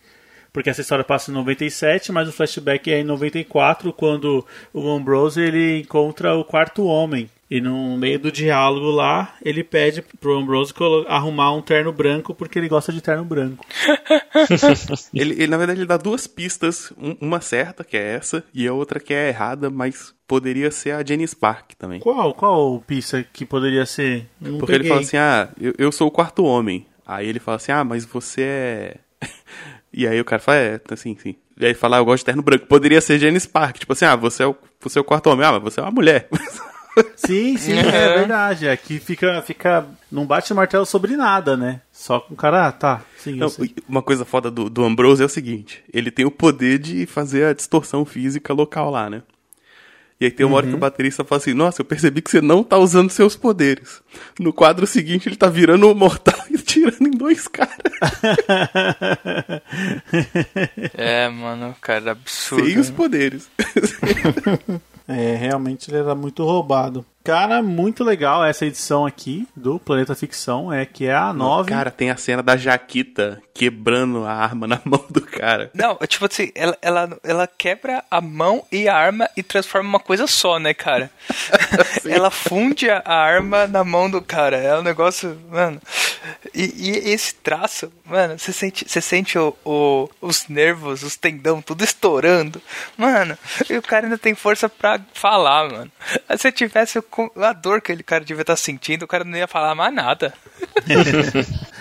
Porque essa história passa em 97, mas o flashback é em 94, quando o Ambrose ele encontra o quarto homem. E no meio do diálogo lá, ele pede pro Ambrose arrumar um terno branco porque ele gosta de terno branco. Ele, ele, na verdade, ele dá duas pistas. um- uma certa, que é essa, e a outra que é errada, mas poderia ser a Jenny Spark também. Qual? Qual pista que poderia ser? Não Porque ele peguei. fala assim, ah, eu, eu sou o quarto homem. Aí ele fala assim, ah, mas você é... e aí o cara fala, é, assim, sim. E aí ele fala, ah, eu gosto de terno branco. Poderia ser Jenny Spark. Tipo assim, ah, você é o, você é o quarto homem. Ah, mas você é uma mulher. Sim, sim, é verdade. Aqui fica, fica. Não bate o martelo sobre nada, né? Só com o cara, ah, tá. Sim, Não, uma coisa foda do, do Ambrose é o seguinte: ele tem o poder de fazer a distorção física local lá, né? E aí tem uma hora Uhum. que o baterista fala assim: Nossa, eu percebi que você não tá usando seus poderes. No quadro seguinte, ele tá virando o mortal e tirando em dois caras. É, mano, cara, absurdo. Sem os poderes. É, realmente ele era muito roubado. Cara, muito legal essa edição aqui do Planeta Ficção, é que é a 9. Cara, tem a cena da Jaquita quebrando a arma na mão do cara. Não, tipo assim, ela, ela, ela quebra a mão e a arma e transforma em uma coisa só, né, cara? ela funde a arma na mão do cara. É um negócio, mano. E, e esse traço, mano, você sente, você sente o, o- os nervos, os tendão, tudo estourando. Mano, e o cara ainda tem força pra falar, mano. Se tivesse o- a dor que ele cara devia estar sentindo, o cara não ia falar mais nada.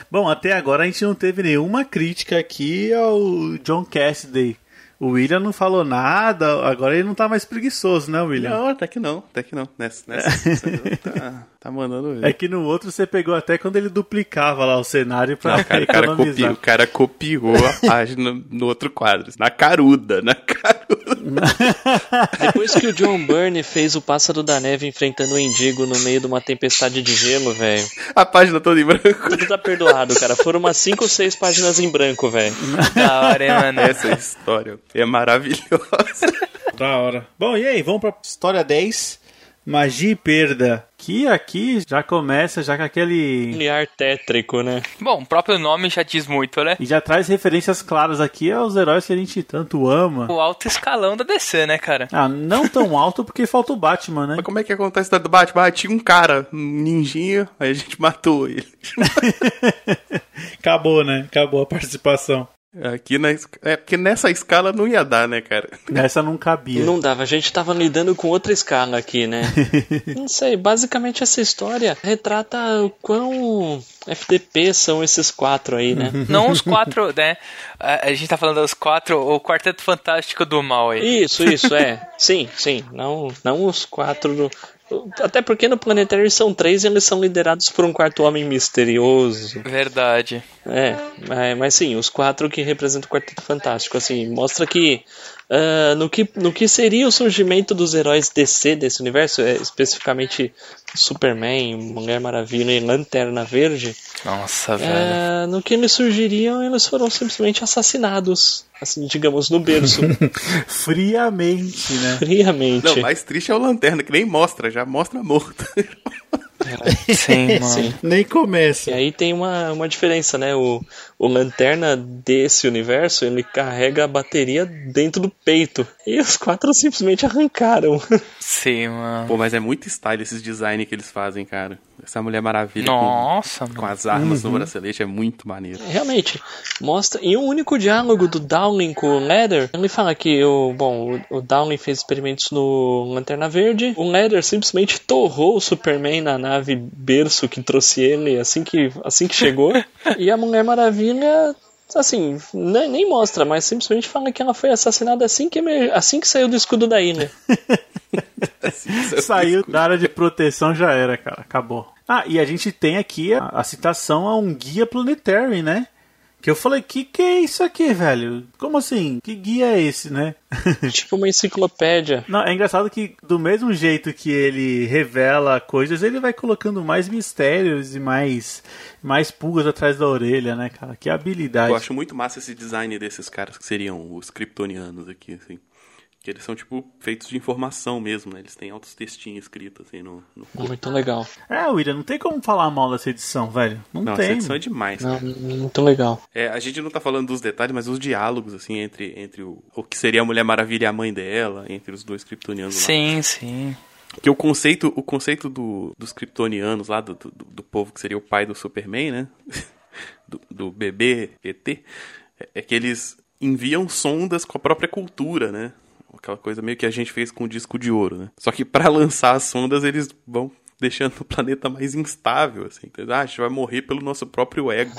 Bom, até agora a gente não teve nenhuma crítica aqui ao John Cassidy. O William não falou nada, agora ele não tá mais preguiçoso, né, William? Não, até que não, até que não. Nessa, nessa, tá, tá mandando ver. É que no outro você pegou até quando ele duplicava lá o cenário pra Não, cara, o, cara copiou, o cara copiou a página no outro quadro. Na caruda, na caruda. Depois que o John Byrne fez o Pássaro da Neve enfrentando o Indigo no meio de uma tempestade de gelo, velho. A página toda em branco. Tudo tá perdoado, cara. Foram umas 5 ou 6 páginas em branco, velho. Da hora, hein, mano. Essa história é maravilhosa. Da hora. Bom, e aí, vamos pra história 10. Magia e perda. Que aqui já começa já com aquele. Aquele ar tétrico, né? Bom, o próprio nome já diz muito, né? E já traz referências claras aqui aos heróis que a gente tanto ama. O alto escalão da DC, né, cara? Ah, não tão alto porque falta o Batman, né? Mas como é que acontece do Batman? Ah, tinha um cara, um ninjinha, aí a gente matou ele. Acabou, né? Acabou a participação. Aqui na es- É porque nessa escala não ia dar, né, cara? Nessa não cabia. Não dava, a gente tava lidando com outra escala aqui, né? Não sei, basicamente essa história retrata o quão FDP são esses quatro aí, né? Não os quatro, né? A, a gente tá falando dos quatro, o quarteto fantástico do mal aí. Isso, isso, é. Sim, sim. Não, não os quatro. Do- Até porque no Planetário são três e eles são liderados por um quarto homem misterioso. Verdade. É, mas, mas sim, os quatro que representam o Quarteto Fantástico. Assim, mostra que uh, no, que, no que seria o surgimento dos heróis DC desse universo, é, especificamente Superman, Mulher Maravilha e Lanterna Verde. Nossa, velho. Uh, no que eles surgiriam, eles foram simplesmente assassinados. Assim, digamos, no berço. Friamente, né? Friamente. Não, mais triste é o Lanterna, que nem mostra, já mostra morto. Sim, mano. Sim. Nem começa. E aí tem uma, uma diferença, né? O, o Lanterna desse universo, ele carrega a bateria dentro do peito. E os quatro simplesmente arrancaram. Sim, mano. Pô, mas é muito style esses design que eles fazem, cara. Essa Mulher Maravilha Nossa, com, com as armas no bracelete é muito maneiro. Realmente, mostra. E um único diálogo do Dowling com o Leather, ele fala que o, bom, o, o Dowling fez experimentos no Lanterna Verde. O Leather simplesmente torrou o Superman na nave berço que trouxe ele assim que, assim que chegou. e a Mulher Maravilha. Assim, nem, nem mostra, mas simplesmente fala que ela foi assassinada assim que, assim que saiu do escudo da ilha. Saiu da área de proteção, já era, cara. Acabou. Ah, e a gente tem aqui a, a citação a um guia planetary, né? Que eu falei, que que é isso aqui, velho? Como assim? Que guia é esse, né? tipo uma enciclopédia. Não, é engraçado que do mesmo jeito que ele revela coisas, ele vai colocando mais mistérios e mais, mais pulgas atrás da orelha, né, cara? Que habilidade. Eu acho muito massa esse design desses caras que seriam os kryptonianos aqui, assim. Que eles são, tipo, feitos de informação mesmo, né? Eles têm altos textinhos escritos, assim, no... no... Muito legal. É, William, não tem como falar mal dessa edição, velho. Não, Não, essa tem. edição é demais, Não, cara. muito legal. É, a gente não tá falando dos detalhes, mas os diálogos, assim, entre, entre o, o que seria a Mulher Maravilha e a mãe dela, entre os dois kryptonianos lá. Sim, sim. Que o conceito, o conceito do, dos kryptonianos lá, do, do, do povo que seria o pai do Superman, né? Do, do bebê ET, é, é que eles enviam sondas com a própria cultura, né? Aquela coisa meio que a gente fez com o disco de ouro, né? Só que para lançar as sondas, eles vão deixando o planeta mais instável, assim. Ah, a gente vai morrer pelo nosso próprio ego.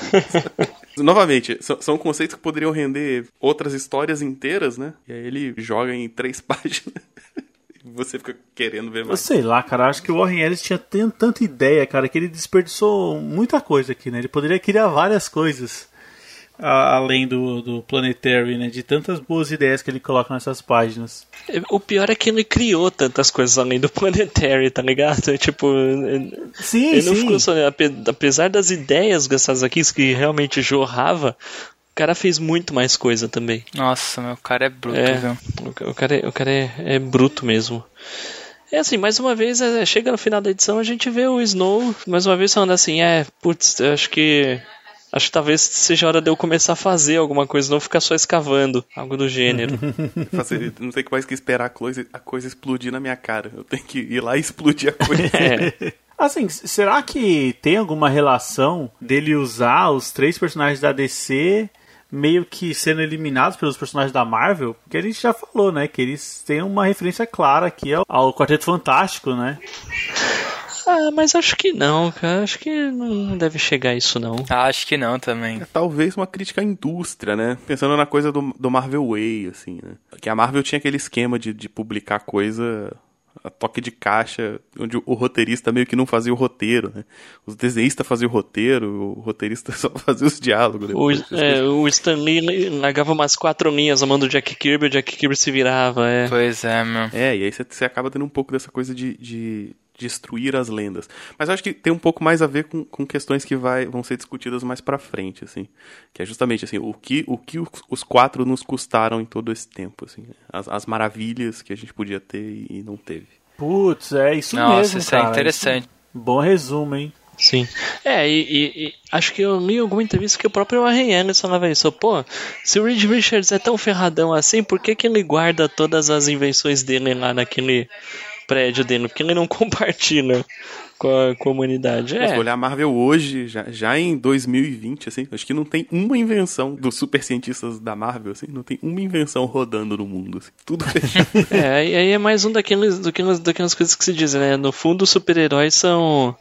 Novamente, são, são conceitos que poderiam render outras histórias inteiras, né? E aí ele joga em três páginas. e você fica querendo ver Eu mais. sei lá, cara. Acho que o Warren Ellis tinha tan- tanta ideia, cara, que ele desperdiçou muita coisa aqui, né? Ele poderia criar várias coisas a- além do, do Planetary, né? De tantas boas ideias que ele coloca nessas páginas. O pior é que ele criou tantas coisas além do Planetary, tá ligado? Tipo, ele Sim, ele não sim. ficou só. ape- Apesar das ideias gastadas aqui, que realmente jorrava, o cara fez muito mais coisa também. Nossa, meu cara é bruto, É, viu? o, ca- o cara, é, o cara é, é bruto mesmo. É assim, mais uma vez, é, chega no final da edição, a gente vê o Snow, mais uma vez falando assim, é, putz, eu acho que. Acho que talvez seja hora de eu começar a fazer alguma coisa, não ficar só escavando, algo do gênero. Fazer- não tem mais que esperar a coisa, a coisa explodir na minha cara. Eu tenho que ir lá e explodir a coisa. É. Assim, será que tem alguma relação dele usar os três personagens da DC meio que sendo eliminados pelos personagens da Marvel? Porque a gente já falou, né? Que eles têm uma referência clara aqui ao, ao Quarteto Fantástico, né? Ah, mas acho que não, cara. Acho que não deve chegar a isso, não. Ah, acho que não também. Talvez uma crítica à indústria, né? Pensando na coisa do, do Marvel Way, assim, né? Que a Marvel tinha aquele esquema de, de publicar coisa a toque de caixa, onde o roteirista meio que não fazia o roteiro, né? Os desenhistas faziam o roteiro, o roteirista só fazia os diálogos. O, depois. é, o Stan Lee largava umas quatro linhas a mão do Jack Kirby, o Jack Kirby se virava, é. Pois é, meu. É, e aí você, você acaba tendo um pouco dessa coisa de, de destruir as lendas. Mas acho que tem um pouco mais a ver com, com questões que vai, vão ser discutidas mais pra frente, assim. Que é justamente, assim, o que, o que os, quatro nos custaram em todo esse tempo, assim. As, as maravilhas que a gente podia ter e, e não teve. Putz, é isso Nossa, mesmo, isso cara. é interessante. Bom resumo, hein? Sim. É, e, e- e acho que eu li alguma entrevista que o próprio Warren Ellis falava isso. Pô, se o Reed Richards é tão ferradão assim, por que, que ele guarda todas as invenções dele lá naquele prédio dele? Por que ele não compartilha com a comunidade? É, se olhar a Marvel hoje, já, já em 2020, assim, acho que não tem uma invenção dos super cientistas da Marvel, assim, não tem uma invenção rodando no mundo, assim, tudo fechado. é, aí aí é mais um daqueles, daquelas, daquelas coisas que se dizem, né? No fundo, os super-heróis são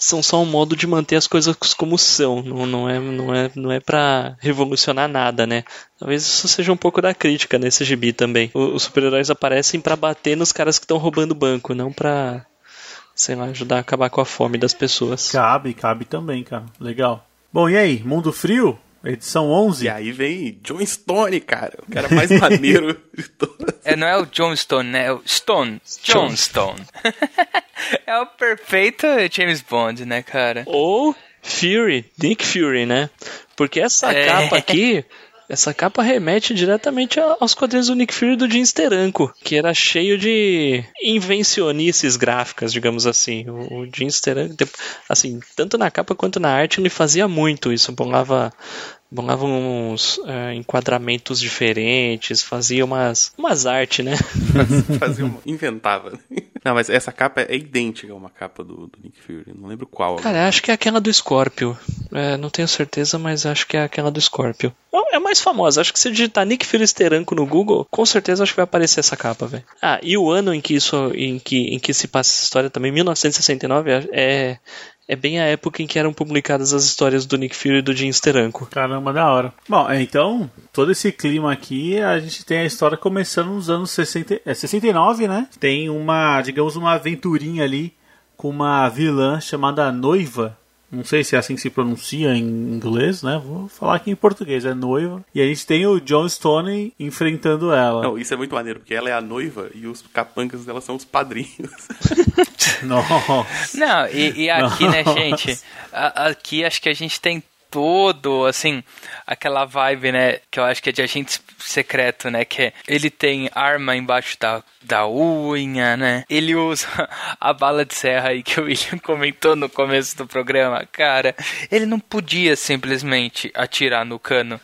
são só um modo de manter as coisas como são, não, não é não é não é para revolucionar nada, né? Talvez isso seja um pouco da crítica nesse gibi também. O- os super-heróis aparecem pra bater nos caras que estão roubando o banco, não pra sei lá, ajudar a acabar com a fome das pessoas. Cabe, cabe também, cara. Legal. Bom, e aí? Mundo Frio? Edição 11. E aí vem John Stone, cara. O cara mais maneiro de todos. É, não é o John Stone, né? É o Stone. John Stone. é o perfeito James Bond, né, cara? Ou Fury, Nick Fury, né? Porque essa É. capa aqui, essa capa remete diretamente aos quadrinhos do Nick Fury do Jim Steranko, que era cheio de invencionices gráficas, digamos assim. O, Jim Steranko, assim, tanto na capa quanto na arte, ele fazia muito isso, bolava bolava uns é, enquadramentos diferentes, fazia umas, umas artes, né? Fazia uma... Inventava. Não, mas essa capa é idêntica a uma capa do, do Nick Fury. Não lembro qual. Cara, acho que é aquela do Scorpio. É, não tenho certeza, mas acho que é aquela do Scorpio. É mais famosa. Acho que se digitar Nick Fury Steranko no Google, com certeza acho que vai aparecer essa capa, velho. Ah, e o ano em que isso, em que, em que se passa essa história também, 1969, é, é bem a época em que eram publicadas as histórias do Nick Fury e do Jim Steranko. Caramba, da hora. Bom, é, então, todo esse clima aqui, a gente tem a história começando nos anos 60, é 69, né? Tem uma, digamos, uma aventurinha ali com uma vilã chamada Noiva. Não sei se é assim que se pronuncia em inglês, né? Vou falar aqui em português, é Noiva. E a gente tem o John Stone enfrentando ela. Não, isso é muito maneiro, porque ela é a noiva e os capangas dela são os padrinhos. Nossa. Não, e, e aqui, né, Nossa. gente? a- aqui acho que a gente tem todo, assim, aquela vibe, né, que eu acho que é de agente secreto, né, que é, ele tem arma embaixo da, da unha, né, ele usa a bala de serra aí que o William comentou no começo do programa, cara, ele não podia simplesmente atirar no cano,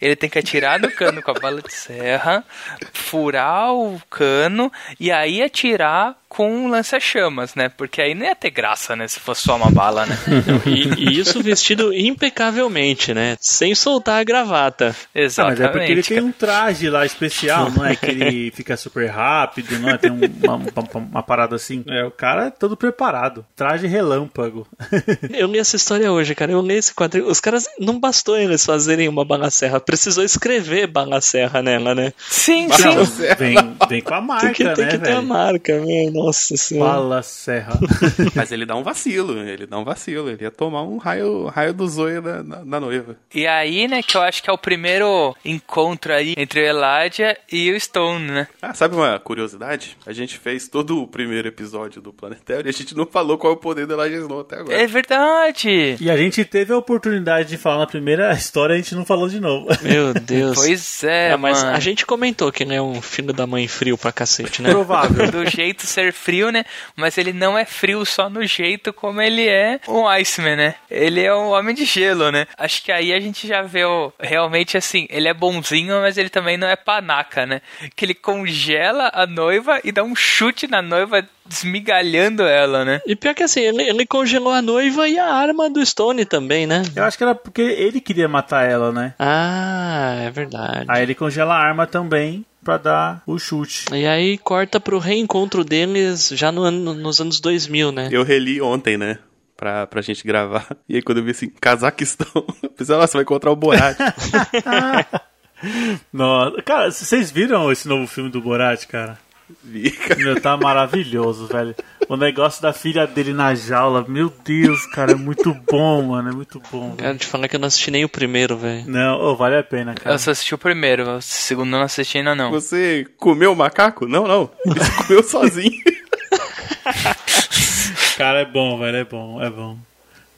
ele tem que atirar no cano com a bala de serra, furar o cano e aí atirar com um lança-chamas, né, porque aí não ia ter graça, né, se fosse só uma bala, né. E, e isso vestido impecavelmente, né? Sem soltar a gravata. Não, mas Exatamente. é porque ele tem um traje lá especial, não é? Que ele fica super rápido, não é? Tem um- uma, uma- uma parada assim. É, o cara é todo preparado. Traje relâmpago. Eu li essa história hoje, cara. Eu li esse quadrinho. Os caras não bastou eles fazerem uma bala serra, precisou escrever bala serra nela, né? Sim, Não, sim. vem, vem com a marca, Tem que, tem né, que ter a velho? marca, meu. Nossa senhora. Bala Serra. Mas ele dá um vacilo, ele dá um vacilo. Ele ia tomar um raio, raio do zoio da, da, da noiva. E aí, né, que eu acho que é o primeiro encontro aí entre o Eladia e o Stone, né? Ah, sabe uma curiosidade? A gente fez todo o primeiro episódio do Planetário e a gente não falou qual é o poder da Elijah Snow até agora. É verdade. E a gente teve a oportunidade de falar na primeira história, a gente não falou de novo. Meu Deus. Pois é, É, mas mano. a gente comentou que ele é um filho da mãe frio pra cacete, né? Provável. Do jeito ser frio, né? Mas ele não é frio só no jeito como ele é um Iceman, né? Ele é um homem de gelo, né? Acho que aí a gente já vê o, realmente assim, ele é bonzinho, mas ele também não é panaca, né? Que ele congela a noiva e dá um chute na noiva, desmigalhando ela, né? E pior que assim, ele, ele congelou a noiva e a arma do Stone também, né? Eu acho que era porque ele queria matar ela, né? Ah, é verdade. Aí ele congela a arma também pra dar o chute. E aí corta pro reencontro deles já no ano, nos anos 2000, né? Eu reli ontem, né? Pra, pra gente gravar. E aí quando eu vi assim, Cazaquistão, eu pensei, nossa, vai encontrar o Borat. Nossa, cara, vocês viram esse novo filme do Borat, cara? Vi, cara. Meu, tá maravilhoso, velho. O negócio da filha dele na jaula, meu Deus, cara, é muito bom, mano, é muito bom. Quero te falar que eu não assisti nem o primeiro, velho. Não, ô, vale a pena, cara. Eu só assisti o primeiro, o segundo eu não assisti ainda não. Você comeu o macaco? Não, não. Ele comeu sozinho. Cara, é bom, velho, é bom, é bom.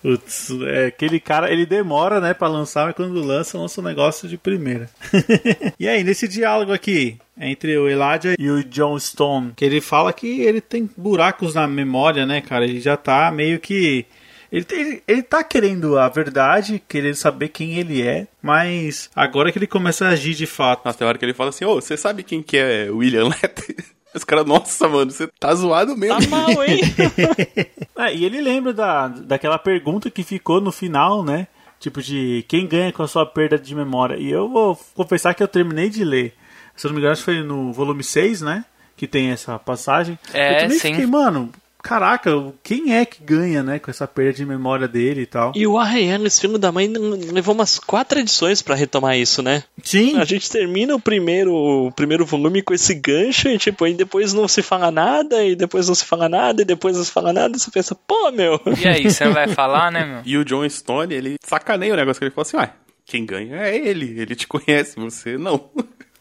Putz, é, aquele cara, ele demora, né, pra lançar, mas quando lança, lança um negócio de primeira. e aí, nesse diálogo aqui, entre o Elijah e o John Stone, que ele fala que ele tem buracos na memória, né, cara? Ele já tá meio que. Ele, ele, ele tá querendo a verdade, querendo saber quem ele é, mas agora que ele começa a agir de fato. Nossa, tem hora que ele fala assim, ô, você sabe quem que é William Letter? Os caras, nossa, mano, você tá zoado mesmo. Tá mal, hein? É, e ele lembra da, daquela pergunta que ficou no final, né? Tipo de quem ganha com a sua perda de memória. E eu vou confessar que eu terminei de ler. Se eu não me engano, acho que foi no volume 6, né? Que tem essa passagem. É, eu também sim. fiquei, mano, caraca, quem é que ganha, né? Com essa perda de memória dele e tal. E o Arreanes, filho da mãe, levou umas quatro edições pra retomar isso, né? Sim, A gente termina o primeiro, o primeiro volume com esse gancho e, tipo, aí depois não se fala nada, e depois não se fala nada, e depois não se fala nada, e você pensa, pô, meu. E aí, você vai falar, né, meu? E o John Stone, ele sacaneia o negócio que ele falou assim, uai, quem ganha é ele. Ele te conhece, você não.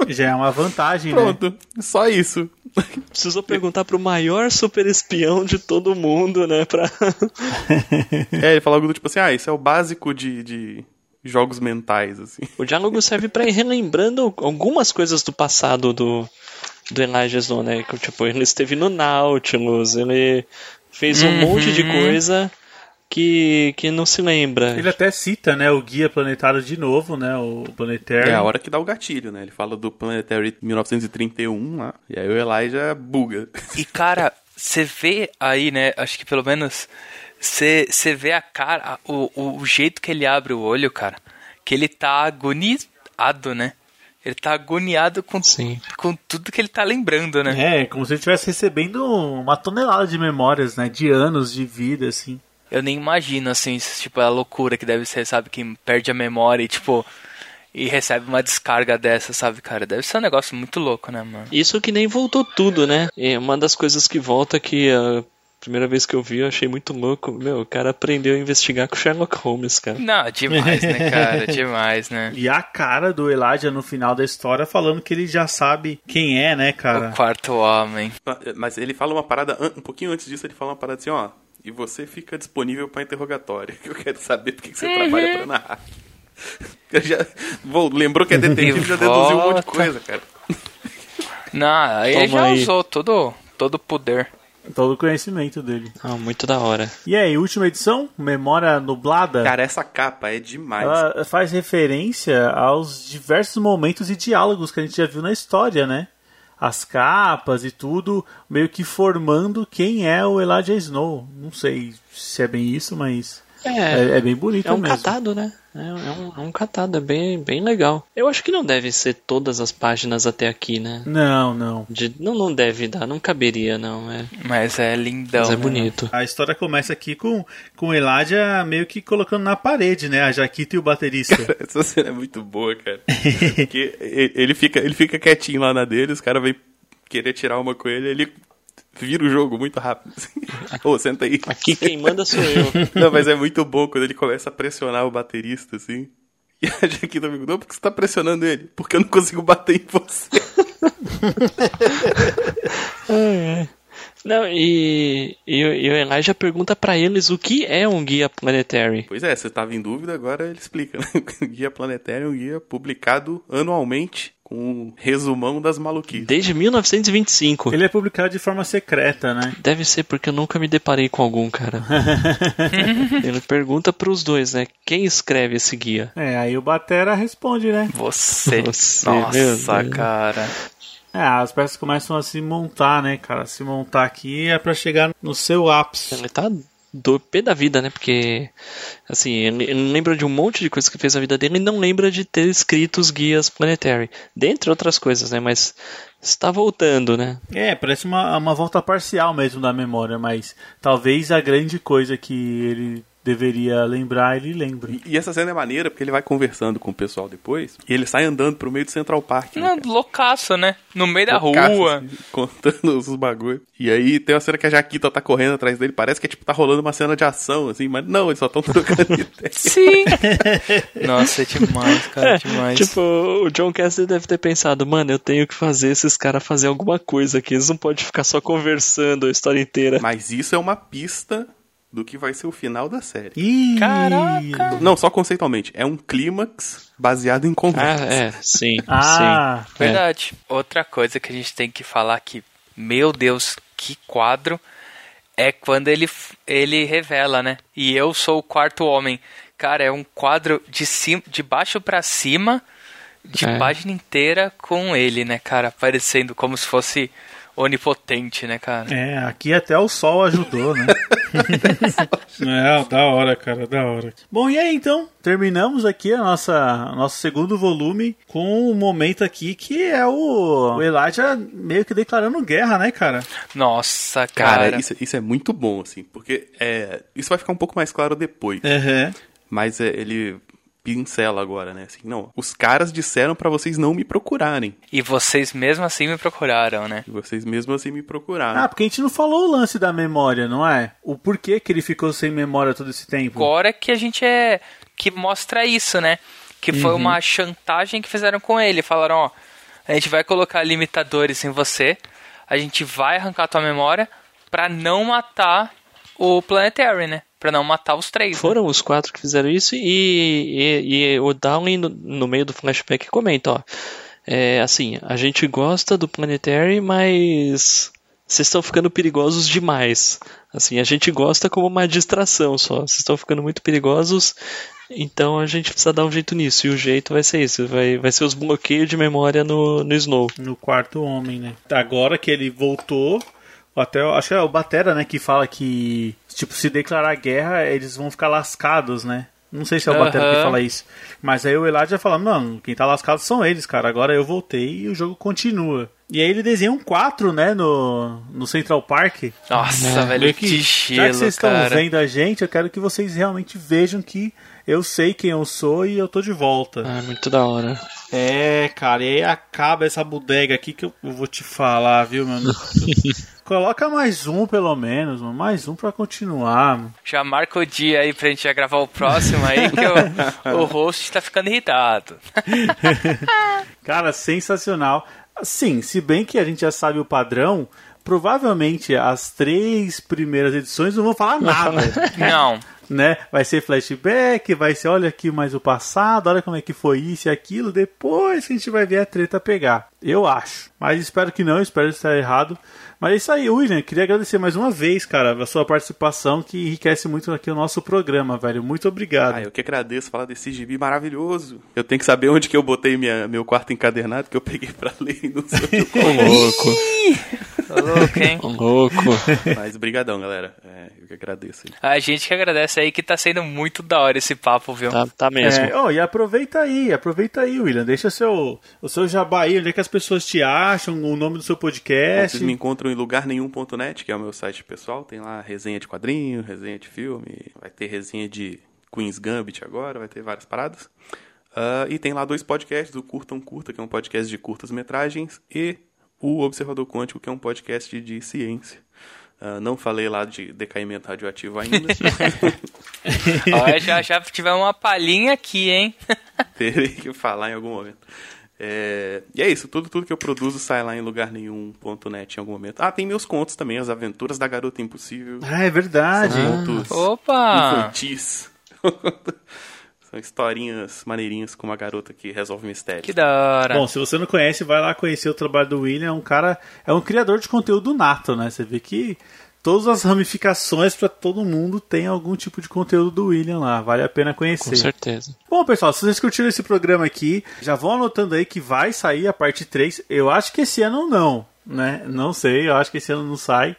Já é uma vantagem, né? Pronto, só isso. Precisou perguntar pro maior super espião de todo mundo, né? Pra... É, ele fala algo do tipo assim, ah, isso é o básico de, de jogos mentais, assim. O diálogo serve pra ir relembrando algumas coisas do passado do, do Elijah Snow, né? Que, Tipo, ele esteve no Nautilus, ele fez um monte de coisa que, que não se lembra. Ele até cita, né, o guia planetário de novo, né, o Planetary. É a hora que dá o gatilho, né? Ele fala do Planetary 1931 lá, e aí o Elijah buga. E cara, você vê aí, né? Acho que pelo menos você você vê a cara, o, o, o jeito que ele abre o olho, cara, que ele tá agoniado, né? Ele tá agoniado com, Sim. com tudo que ele tá lembrando, né? É, como se ele estivesse recebendo uma tonelada de memórias, né, de anos de vida, assim. Eu nem imagino, assim, tipo, a loucura que deve ser, sabe? Quem perde a memória e, tipo, e recebe uma descarga dessa, sabe, cara? Deve ser um negócio muito louco, né, mano? Isso que nem voltou tudo, né? E uma das coisas que volta que a primeira vez que eu vi eu achei muito louco. Meu, o cara aprendeu a investigar com Sherlock Holmes, cara. Não, demais, né, cara? Demais, né? E a cara do Elijah no final da história falando que ele já sabe quem é, né, cara? O quarto homem. Mas ele fala uma parada, um pouquinho antes disso, ele fala uma parada assim, ó. E você fica disponível pra interrogatório. Eu quero saber por que que você trabalha pra narrar. Eu já, Bom, lembrou que é detetive, já deduziu um monte de coisa, cara. Não, aí ele já aí. usou todo, todo o poder. Todo o conhecimento dele. Ah, muito da hora. E aí, última edição, Memória Nublada. Cara, essa capa é demais. Ela faz referência aos diversos momentos e diálogos que a gente já viu na história, né? As capas e tudo, meio que formando quem é o Elijah Snow. Não sei se é bem isso, mas É, é, é bem bonito é um mesmo. catado, né? É, é um, é um catado, é bem, bem legal. Eu acho que não deve ser todas as páginas até aqui, né? Não, não. De- não, não deve dar, não caberia, não. É, Mas é lindão. mas é né? bonito. A história começa aqui com, com o Elijah meio que colocando na parede, né? A Jaquita e o baterista. Essa cena é muito boa, cara. Porque e- ele fica, ele fica quietinho lá na dele, os caras vêm querer tirar uma com ele, ele vira o jogo muito rápido. assim. Ô, senta aí. Aqui quem manda sou eu. Não, mas é muito bom quando ele começa a pressionar o baterista, assim. E a Jaquita me perguntou, por que você tá pressionando ele? Porque eu não consigo bater em você. Não, e, e, o- e o Elijah pergunta pra eles o que é um guia planetary. Pois é, você tava em dúvida, agora ele explica. Né? O Guia Planetário é um guia publicado anualmente com um resumão das maluquices. Desde 1925. Ele é publicado de forma secreta, né? Deve ser porque eu nunca me deparei com algum, cara. Ele pergunta pros dois, né? Quem escreve esse guia? É, aí o Batera responde, né? Você. Você, Nossa, cara. É, as peças começam a se montar, né, cara? Se montar aqui é pra chegar no seu ápice. Ele tá do pé da vida, né? Porque, assim, ele, lembra de um monte de coisas que fez a vida dele e não lembra de ter escrito os guias planetary. Dentre outras coisas, né? Mas está voltando, né? É, parece uma, uma volta parcial mesmo da memória, mas talvez a grande coisa que ele deveria lembrar, ele lembre. E essa cena é maneira porque ele vai conversando com o pessoal depois e ele sai andando pro meio do Central Park. né, Não, cara? loucaço, né? No meio da Loucaço, rua. assim, contando os bagulhos. E aí tem uma cena que a Jaquita tá correndo atrás dele, parece que é tipo tá rolando uma cena de ação, assim, mas não, eles só estão trocando ideia. Sim. Nossa, é demais, cara, demais. Tipo, o John Cassidy deve ter pensado, mano, eu tenho que fazer esses caras fazer alguma coisa aqui. Eles não podem ficar só conversando a história inteira. Mas isso é uma pista do que vai ser o final da série. Ih! Caraca. Não, só conceitualmente. É um clímax baseado em Ah, conversa. é, sim, Ah, sim. É. Verdade. Outra coisa que a gente tem que falar que, meu Deus, que quadro, é quando ele, ele revela, né? E eu sou o quarto homem. Cara, é um quadro de, cima, de baixo pra cima, de É. página inteira com ele, né, cara? Aparecendo como se fosse onipotente, né, cara? é, aqui até o sol ajudou, né? é, da hora, cara, da hora. Bom, e aí então, terminamos aqui a nossa nosso segundo volume com um momento aqui que é o, o Elijah meio que declarando guerra, né, cara? Nossa, Cara, cara. isso, isso é muito bom, assim, porque é, isso vai ficar um pouco mais claro depois. Uhum. Mas é, ele pincela agora, né? Assim, não, os caras disseram pra vocês não me procurarem. E vocês mesmo assim me procuraram, né? E vocês mesmo assim me procuraram. Ah, porque a gente não falou o lance da memória, não é? O porquê que ele ficou sem memória todo esse tempo. Agora que a gente é. que mostra isso, né? que foi uma chantagem que fizeram com ele. Falaram, ó, a gente vai colocar limitadores em você, a gente vai arrancar tua memória pra não matar o Planetary, né? Pra não matar os três. né? Foram os quatro que fizeram isso e, e, e o Downey no, no meio do flashback comenta, ó. É, assim, a gente gosta do Planetary, mas vocês estão ficando perigosos demais. Assim, a gente gosta como uma distração só. Vocês estão ficando muito perigosos, então a gente precisa dar um jeito nisso. E o jeito vai ser isso, vai, vai ser os bloqueios de memória no, no Snow. No quarto homem, né? Agora que ele voltou, até acho que é o Batera, né, que fala que tipo se declarar guerra, eles vão ficar lascados, né? Não sei se é o Batera que fala isso. Mas aí o Eladio já fala, não, quem tá lascado são eles, cara. Agora eu voltei e o jogo continua. E aí ele desenha um 4, né, no, no Central Park. Nossa, É, velho, Meio que já que gelo, vocês estão vendo a gente, eu quero que vocês realmente vejam que eu sei quem eu sou e eu tô de volta. Ah, muito da hora. É, cara, e aí acaba essa bodega aqui que eu eu vou te falar, viu, mano? Coloca mais um, pelo menos, mano. Mais um pra continuar, mano. Já marca o dia aí pra gente já gravar o próximo aí, que o, o host tá ficando irritado. Cara, sensacional. Sim, se bem que a gente já sabe o padrão, provavelmente as três primeiras edições não vão falar nada. Não. Né? Vai ser flashback, vai ser olha aqui mais o passado, olha como é que foi isso e aquilo, depois que a gente vai ver a treta pegar. Eu acho. Mas espero que não, espero estar errado. Mas é isso aí, William, queria agradecer mais uma vez, cara, a sua participação que enriquece muito aqui o nosso programa, velho. Muito obrigado. Ah, eu que agradeço falar desse gibi maravilhoso. Eu tenho que saber onde que eu botei minha, meu quarto encadernado que eu peguei pra ler e não sei Ô louco, Ô, louco, hein? ô louco. Mas brigadão, galera. É, eu que agradeço. aí. A gente que agradece aí que tá sendo muito da hora esse papo, viu? Tá, tá mesmo. É, oh, e aproveita aí, aproveita aí, William. Deixa seu, o seu jabá aí, onde é que as pessoas te acham, o nome do seu podcast. Vocês me encontram em lugarnenhum.net, que é o meu site pessoal. Tem lá resenha de quadrinho, resenha de filme. Vai ter resenha de Queen's Gambit agora, vai ter várias paradas. Ah, e tem lá dois podcasts, o Curta um Curta, que é um podcast de curtas-metragens, e o Observador Quântico, que é um podcast de ciência. Ah, não falei lá de decaimento radioativo ainda. Já, já tiver uma palhinha aqui, hein? Terei que falar em algum momento. É, e é isso, tudo, tudo que eu produzo sai lá em lugarnenhum.net em algum momento. Ah, tem meus contos também, as aventuras da garota impossível. Ah, é verdade. São contos Opa! infantis. São historinhas maneirinhas com uma garota que resolve mistério. Que da hora. Bom, se você não conhece, vai lá conhecer o trabalho do William. É um cara, é um criador de conteúdo nato, né? Você vê que todas as ramificações para todo mundo tem algum tipo de conteúdo do William lá. Vale a pena Com conhecer. certeza. Bom, pessoal, se vocês curtiram esse programa aqui, já vão anotando aí que vai sair a parte 3. Eu acho que esse ano não, né? Não sei, eu acho que esse ano não sai.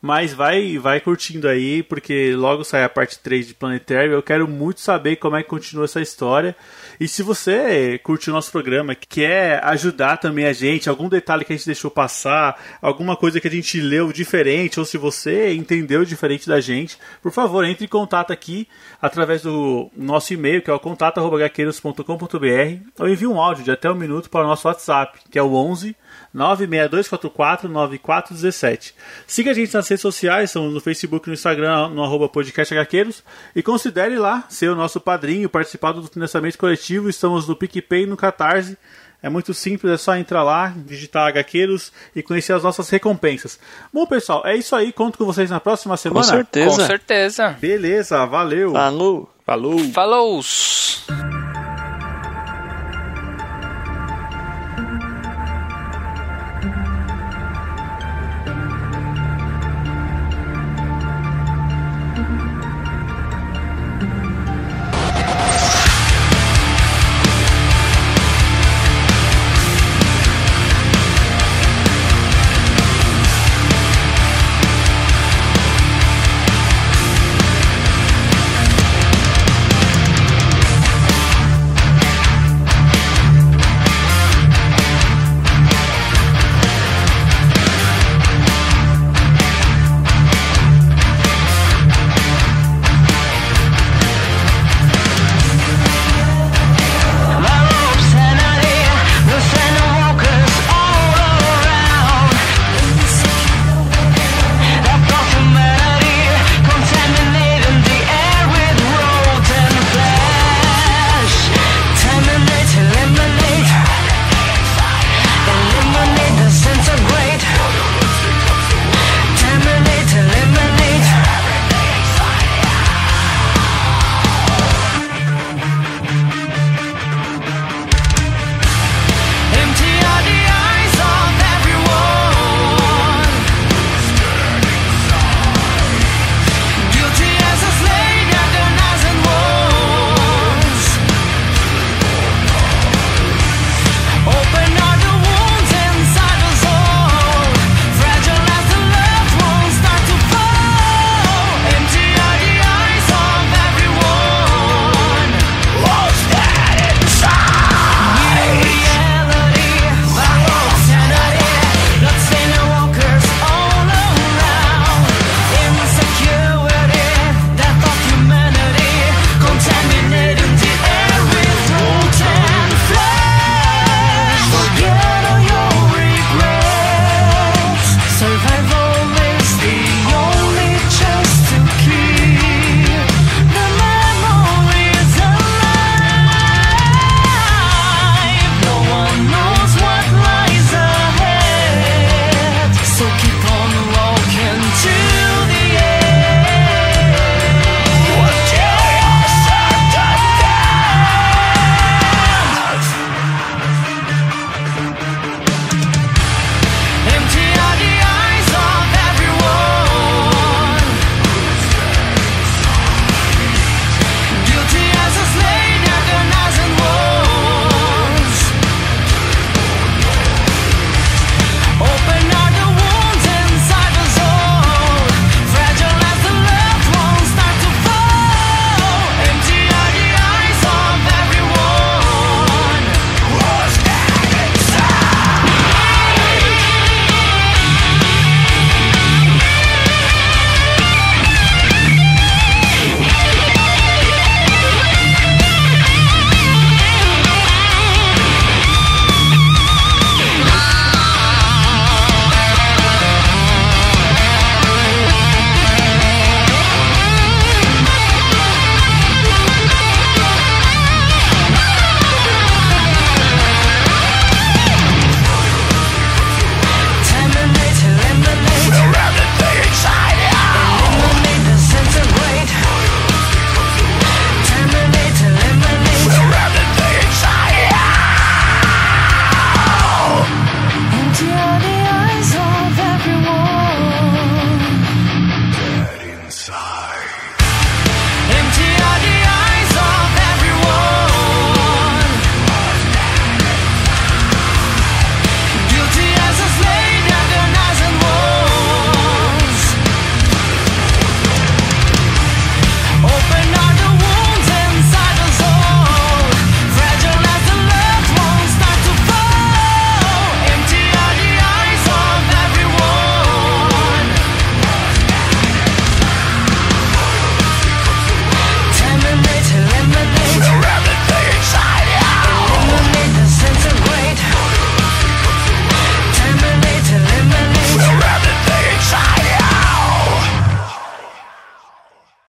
Mas vai, vai curtindo aí, porque logo sai a parte 3 de Planetary. Eu quero muito saber como é que continua essa história. E se você curte o nosso programa, quer ajudar também a gente, algum detalhe que a gente deixou passar, alguma coisa que a gente leu diferente, ou se você entendeu diferente da gente, por favor, entre em contato aqui através do nosso e-mail, que é o contato.gaqueiros.com.br, ou envie um áudio de até um minuto para o nosso WhatsApp, que é o 11 96244 9417. Siga a gente nas redes sociais, estamos no Facebook e no Instagram, no arroba podcast HQueiros, e considere lá ser o nosso padrinho, participar do financiamento coletivo. Estamos no PicPay e no Catarse. É muito simples, é só entrar lá, digitar HQueiros e conhecer as nossas recompensas. Bom, pessoal, é isso aí. Conto com vocês na próxima Com semana. Com certeza. certeza. Beleza, valeu. Falou. Falou! Falou!